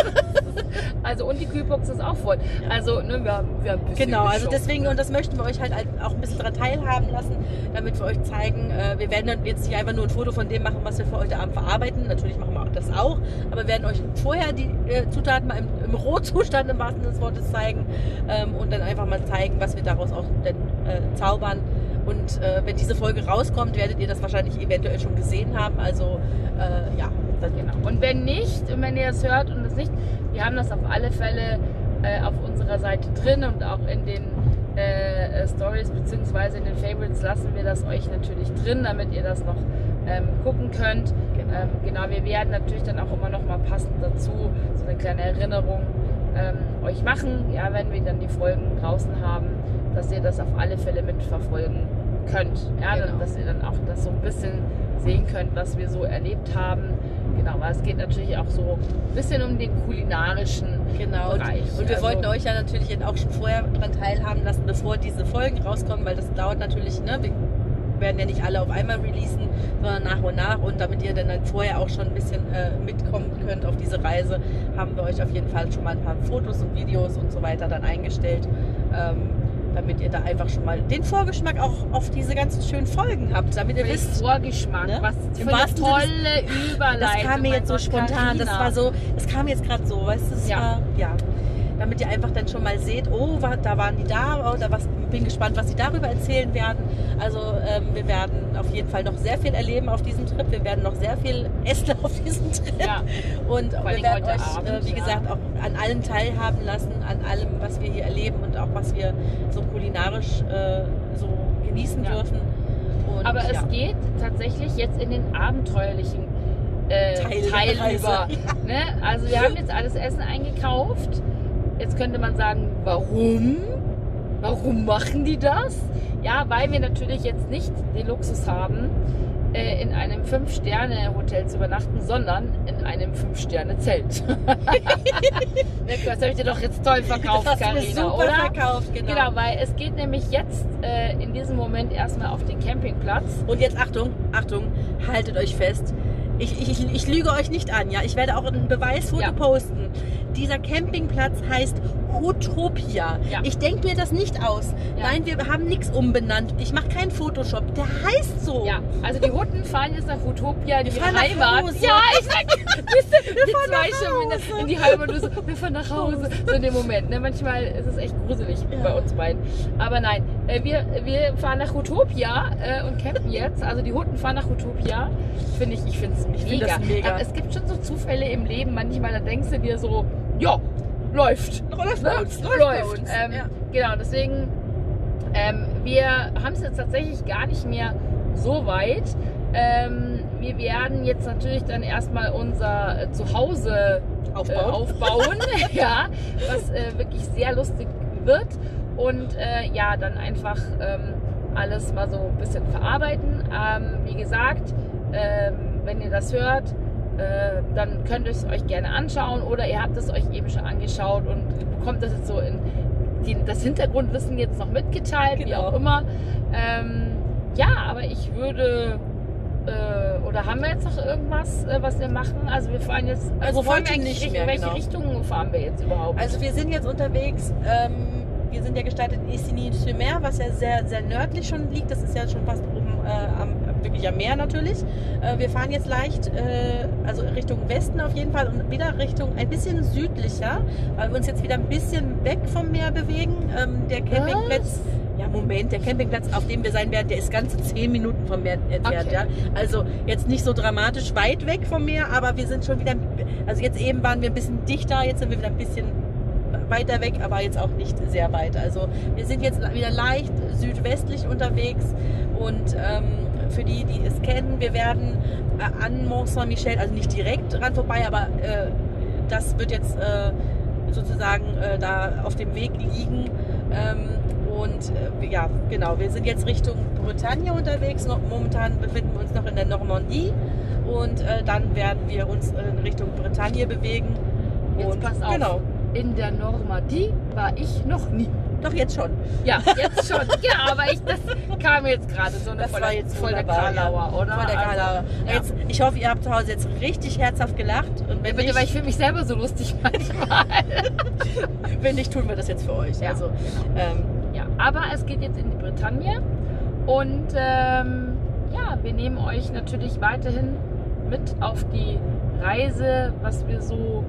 also und die Kühlbox ist auch voll. Also ne, wir haben, wir haben ein bisschen Genau, also deswegen, ne? und das möchten wir euch halt auch ein bisschen daran teilhaben lassen, damit wir euch zeigen, äh, wir werden dann jetzt hier einfach nur ein Foto von dem machen, was wir für heute Abend verarbeiten. Natürlich machen auch das auch, aber wir werden euch vorher die äh, Zutaten mal im, im Rohzustand im wahrsten des Wortes zeigen ähm, und dann einfach mal zeigen, was wir daraus auch denn, äh, zaubern. Und äh, wenn diese Folge rauskommt, werdet ihr das wahrscheinlich eventuell schon gesehen haben. Also äh, ja, Genau. Und wenn nicht, und wenn ihr es hört und es nicht, wir haben das auf alle Fälle äh, auf unserer Seite drin und auch in den äh, Stories beziehungsweise in den Favorites lassen wir das euch natürlich drin, damit ihr das noch ähm, gucken könnt. Genau. Ähm, genau, wir werden natürlich dann auch immer noch mal passend dazu so eine kleine Erinnerung ähm, euch machen, ja, wenn wir dann die Folgen draußen haben, dass ihr das auf alle Fälle mitverfolgen könnt. Ja, Genau. dann, dass ihr dann auch das so ein bisschen sehen könnt, was wir so erlebt haben. Genau, weil es geht natürlich auch so ein bisschen um den kulinarischen Genau, und, Bereich. und wir Also- wollten euch ja natürlich auch schon vorher daran teilhaben lassen, bevor diese Folgen rauskommen, weil das dauert natürlich, ne? Werden ja nicht alle auf einmal releasen, sondern nach und nach. Und damit ihr dann, dann vorher auch schon ein bisschen äh, mitkommen könnt auf diese Reise, haben wir euch auf jeden Fall schon mal ein paar Fotos und Videos und so weiter dann eingestellt. Ähm, damit ihr da einfach schon mal den Vorgeschmack auch auf diese ganzen schönen Folgen habt, damit ihr wisst, Vorgeschmack, ne? was für eine tolle Überleitung. das kam mir jetzt so spontan, das Carina. war so, das kam jetzt gerade so, weißt du, das Ja. war, ja. Damit ihr einfach dann schon mal seht, oh, da waren die da, oder was, bin gespannt, was sie darüber erzählen werden. Also ähm, wir werden auf jeden Fall noch sehr viel erleben auf diesem Trip. Wir werden noch sehr viel essen auf diesem Trip. Ja. Und wir werden euch, Abend, äh, wie ja. gesagt, auch an allem teilhaben lassen, an allem, was wir hier erleben und auch was wir so kulinarisch äh, so genießen Ja. dürfen. Und, Aber es geht tatsächlich jetzt in den abenteuerlichen äh, Teil Teil, über. Ne? Also wir haben jetzt alles Essen eingekauft. Jetzt könnte man sagen, warum? Warum machen die das? Ja, weil wir natürlich jetzt nicht den Luxus haben, äh, in einem Fünf-Sterne-Hotel zu übernachten, sondern in einem Fünf-Sterne-Zelt. das habe ich dir doch jetzt toll verkauft, super oder? verkauft, genau. Genau, weil es geht nämlich jetzt äh, in diesem Moment erstmal auf den Campingplatz. Und jetzt Achtung, Achtung, haltet euch fest. Ich, ich, ich, ich lüge euch nicht an, ja. Ich werde auch ein Beweisfoto Ja. posten. Dieser Campingplatz heißt Hotopia. Ja. Ich denke mir das nicht aus. Ja. Nein, wir haben nichts umbenannt. Ich mache keinen Photoshop. Der heißt so. Ja, also die Hutten fahren jetzt nach Utopia, die fahren nach Heimat. Hause. Ja, ich sag, wir, wir fahren nach Hause. in die Heimat und so, wir fahren nach Hause. So in dem Moment. Ne? Manchmal ist es echt gruselig Ja. bei uns beiden. Aber nein, äh, wir, wir fahren nach Utopia äh, und campen jetzt. Also die Hutten fahren nach Utopia. Finde ich, ich finde es find mega. das mega. Aber es gibt schon so Zufälle im Leben, manchmal, da denkst du dir so, ja, läuft. Läuft Ne? uns. Läuft. Läuft. Ähm, Ja. Genau, deswegen, ähm, wir haben es jetzt tatsächlich gar nicht mehr so weit. Ähm, wir werden jetzt natürlich dann erstmal unser äh, Zuhause äh, Aufbauen. aufbauen, ja, was äh, wirklich sehr lustig wird. Und äh, ja, dann einfach ähm, alles mal so ein bisschen verarbeiten. Ähm, wie gesagt, ähm, wenn ihr das hört, äh, dann könnt ihr es euch gerne anschauen oder ihr habt es euch eben schon angeschaut und bekommt das jetzt so in die, das Hintergrundwissen jetzt noch mitgeteilt, wie Genau. auch immer. Ähm, ja, aber ich würde. Äh, oder haben wir jetzt noch irgendwas, äh, was wir machen? Also wir fahren jetzt. Also fahren heute wir nicht mehr, In welche genau. Richtung fahren wir jetzt überhaupt? Also wir sind jetzt unterwegs. Ähm, wir sind ja gestartet in Isigny-sur-Mer, was ja sehr, sehr nördlich schon liegt. Das ist ja schon fast oben äh, am, wirklich am Meer natürlich. Äh, wir fahren jetzt leicht, äh, also Richtung Westen auf jeden Fall und wieder Richtung ein bisschen südlicher, weil wir uns jetzt wieder ein bisschen weg vom Meer bewegen. Ähm, der Campingplatz, ja Moment, der Campingplatz, auf dem wir sein werden, der ist ganze zehn Minuten vom Meer entfernt. Okay. Ja? Also jetzt nicht so dramatisch weit weg vom Meer, aber wir sind schon wieder, also jetzt eben waren wir ein bisschen dichter, jetzt sind wir wieder ein bisschen weiter weg, aber jetzt auch nicht sehr weit. Also wir sind jetzt wieder leicht südwestlich unterwegs und ähm, für die, die es kennen, wir werden äh, an Mont Saint-Michel, also nicht direkt dran vorbei, aber äh, das wird jetzt äh, sozusagen äh, da auf dem Weg liegen. Ähm, und äh, ja, genau, wir sind jetzt Richtung Bretagne unterwegs. Noch, momentan befinden wir uns noch in der Normandie und äh, dann werden wir uns in Richtung Bretagne bewegen. Jetzt und, pass auf. Genau, In der Normandie war ich noch nie. Doch jetzt schon. Ja, jetzt schon. ja, aber ich, das kam mir jetzt gerade so eine Das voll, war jetzt voll der wunderbar, Karlauer, ja. oder? Voll der Also, Karlauer. ja. Jetzt, ich hoffe, ihr habt zu Hause jetzt richtig herzhaft gelacht. Und wenn, Ja, bitte, nicht, weil ich fühle mich selber so lustig manchmal. wenn nicht, tun wir das jetzt für euch. Ja, Also, ähm, Ja, aber es geht jetzt in die Bretagne und ähm, ja, wir nehmen euch natürlich weiterhin mit auf die Reise, was wir so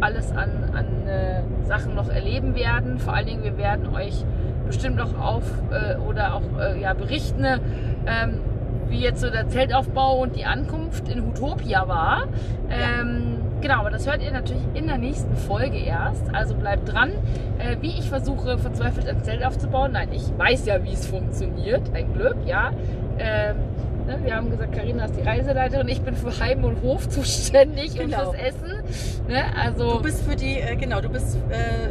alles an, an äh, Sachen noch erleben werden. Vor allen Dingen, wir werden euch bestimmt noch auf äh, oder auch äh, ja, berichten, ähm, wie jetzt so der Zeltaufbau und die Ankunft in Utopia war. Ähm, genau, aber das hört ihr natürlich in der nächsten Folge erst. Also bleibt dran. Äh, wie ich versuche, verzweifelt ein Zelt aufzubauen. Nein, ich weiß ja, wie es funktioniert. Ein Glück, ja. Ähm, ne, wir haben gesagt, Karina ist die Reiseleiterin. Ich bin für Heim und Hof zuständig Genau. und fürs Essen. Ne, also du bist für die, äh, genau, du bist, äh,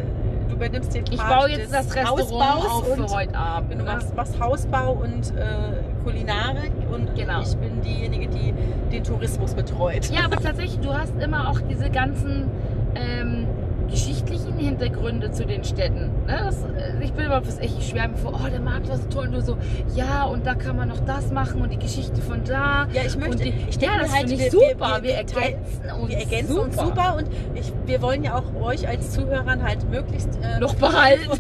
du übernimmst den ich Part baue jetzt das Restaurant Hausbaus auf und für heute Abend. Du ne? machst, machst Hausbau und äh, Kulinarik und Genau. ich bin diejenige, die den Tourismus betreut. Ja, aber tatsächlich, du hast immer auch diese ganzen ähm, geschichtlichen Hintergründe zu den Städten. Ne? Das, äh, ich bin immer was echt, ich schwärme vor, oh, der Markt war so toll und du so, ja, und da kann man noch das machen und die Geschichte von da. Ja, ich möchte, die, ich ja, denke das mir halt, finde wir- ich wir- super. Wir, wir- wir ergänzen uns Wir ergänzen super. uns super und ich, wir wollen ja auch euch als Zuhörern halt möglichst äh, Noch behalten.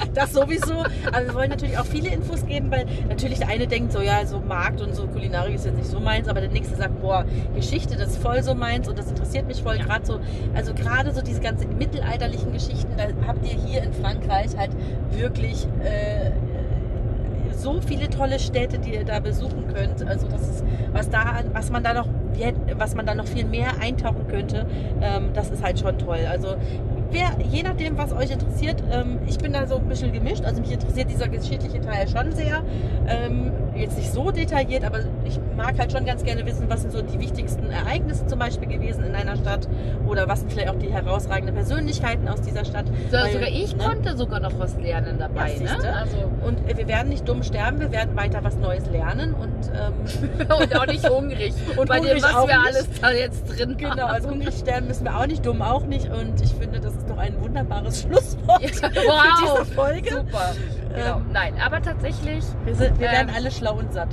das sowieso. Aber wir wollen natürlich auch viele Infos geben, weil natürlich der eine denkt so, ja, so Markt und so Kulinarik ist jetzt nicht so meins, aber der nächste sagt, boah, Geschichte, das ist voll so meins und das interessiert mich voll. Ja. Gerade so, also gerade so diese ganzen mittelalterlichen Geschichten, da habt ihr hier in Frankreich halt wirklich äh, so viele tolle Städte, die ihr da besuchen könnt. Also das ist, was da, was man da noch, was man da noch viel mehr eintauchen könnte, ähm, das ist halt schon toll. Also wer, je nachdem, was euch interessiert, ähm, ich bin da so ein bisschen gemischt. Also mich interessiert dieser geschichtliche Teil schon sehr. Ähm, jetzt nicht so detailliert, aber ich mag halt schon ganz gerne wissen, was sind so die wichtigsten Ereignisse zum Beispiel gewesen in einer Stadt oder was sind vielleicht auch die herausragenden Persönlichkeiten aus dieser Stadt. So, Weil, sogar ich ne? konnte sogar noch was lernen dabei. Ja, ne? Also, Und äh, wir werden nicht dumm sterben, wir werden weiter was Neues lernen und ähm, und auch nicht hungrig. Und Bei hungrig dem, was wir nicht. alles da jetzt drin genau, haben. also hungrig sterben müssen wir auch nicht, dumm auch nicht und ich finde, das ist doch ein wunderbares Schlusswort Ja, für wow. diese Folge. Super. Genau. Ähm, Nein, aber tatsächlich, Wir, sind, wir Ähm, werden alle schlau und satt.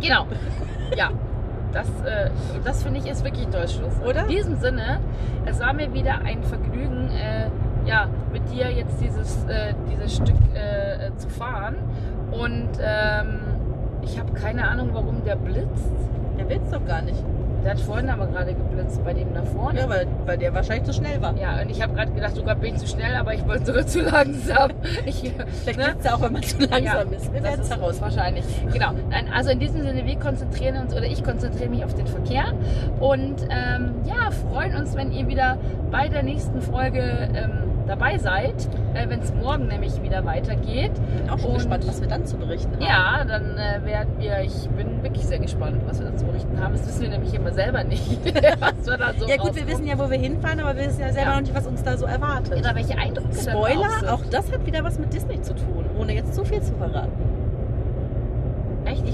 genau. Ja. Das, äh, das finde ich ist wirklich ein Durchschluss. Oder? In diesem Sinne, es war mir wieder ein Vergnügen, äh, ja, mit dir jetzt dieses, äh, dieses Stück äh, zu fahren. Und ähm, ich habe keine Ahnung, warum der blitzt. Der will's doch gar nicht. Der hat vorhin aber gerade geblitzt bei dem da vorne. Ja, weil, weil der wahrscheinlich zu schnell war. Ja, und ich habe gerade gedacht, sogar bin ich zu schnell, aber ich wollte sogar zu langsam. Ich, Vielleicht ne? blitzt er auch, wenn man zu langsam Ja, ist. Wir das werden es ist herausfinden. wahrscheinlich. Genau. Nein, also in diesem Sinne, wir konzentrieren uns oder ich konzentriere mich auf den Verkehr und ähm, ja, freuen uns, wenn ihr wieder bei der nächsten Folge ähm, dabei seid, äh, wenn es morgen nämlich wieder weitergeht. bin auch schon Und- gespannt, was wir dann zu berichten haben. Ja, dann äh, werden wir, ich bin wirklich sehr gespannt, was wir da zu berichten haben. Das wissen wir nämlich immer selber nicht, was wir da so Ja gut, wir rauskommen. wissen ja, wo wir hinfahren, aber wir wissen ja selber Ja. noch nicht, was uns da so erwartet. Oder welche Eindrücke dann Spoiler, auch, auch das hat wieder was mit Disney zu tun, ohne jetzt zu viel zu verraten.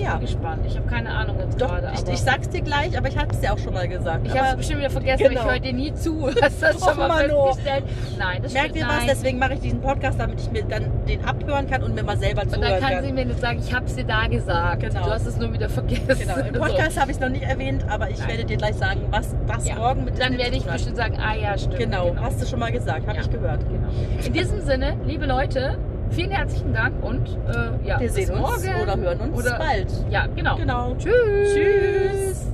Ja. bin gespannt. Ich habe keine Ahnung jetzt Doch, gerade. ich, ich sag's dir gleich, aber ich hab's dir auch schon mal gesagt. Ich habe es bestimmt wieder vergessen, Genau. ich höre dir nie zu. Hast das schon mal festgestellt? Nein, das Merkt ihr was? Deswegen mache ich diesen Podcast, damit ich mir dann den abhören kann und mir mal selber Und dann zuhören kann kann. sie mir nicht sagen, ich habe es dir da gesagt. Genau. Du hast es nur wieder vergessen. Genau, im Podcast habe ich es noch nicht erwähnt, aber ich Nein. werde dir gleich sagen, was das Ja. morgen mit So. Dann werde ich bestimmt sagen, ah ja, stimmt. Genau, hast du schon mal gesagt, habe Ja. ich gehört. Genau. In diesem Sinne, liebe Leute, vielen herzlichen Dank und äh, ja, Wir bis sehen uns morgen. oder hören uns Oder- bald. Ja, genau. Genau. Tschüss. Tschüss.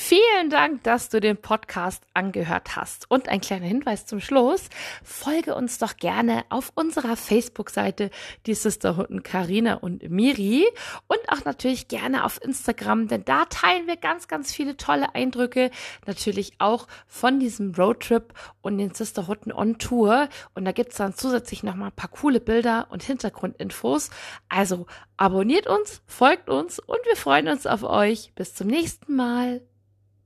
Vielen Dank, dass du den Podcast angehört hast. Und ein kleiner Hinweis zum Schluss. Folge uns doch gerne auf unserer Facebook-Seite, die Sisterhunden Karina und Miri. Und auch natürlich gerne auf Instagram, denn da teilen wir ganz, ganz viele tolle Eindrücke. Natürlich auch von diesem Roadtrip und den Sisterhunden on Tour. Und da gibt's dann zusätzlich nochmal ein paar coole Bilder und Hintergrundinfos. Also abonniert uns, folgt uns und wir freuen uns auf euch. Bis zum nächsten Mal.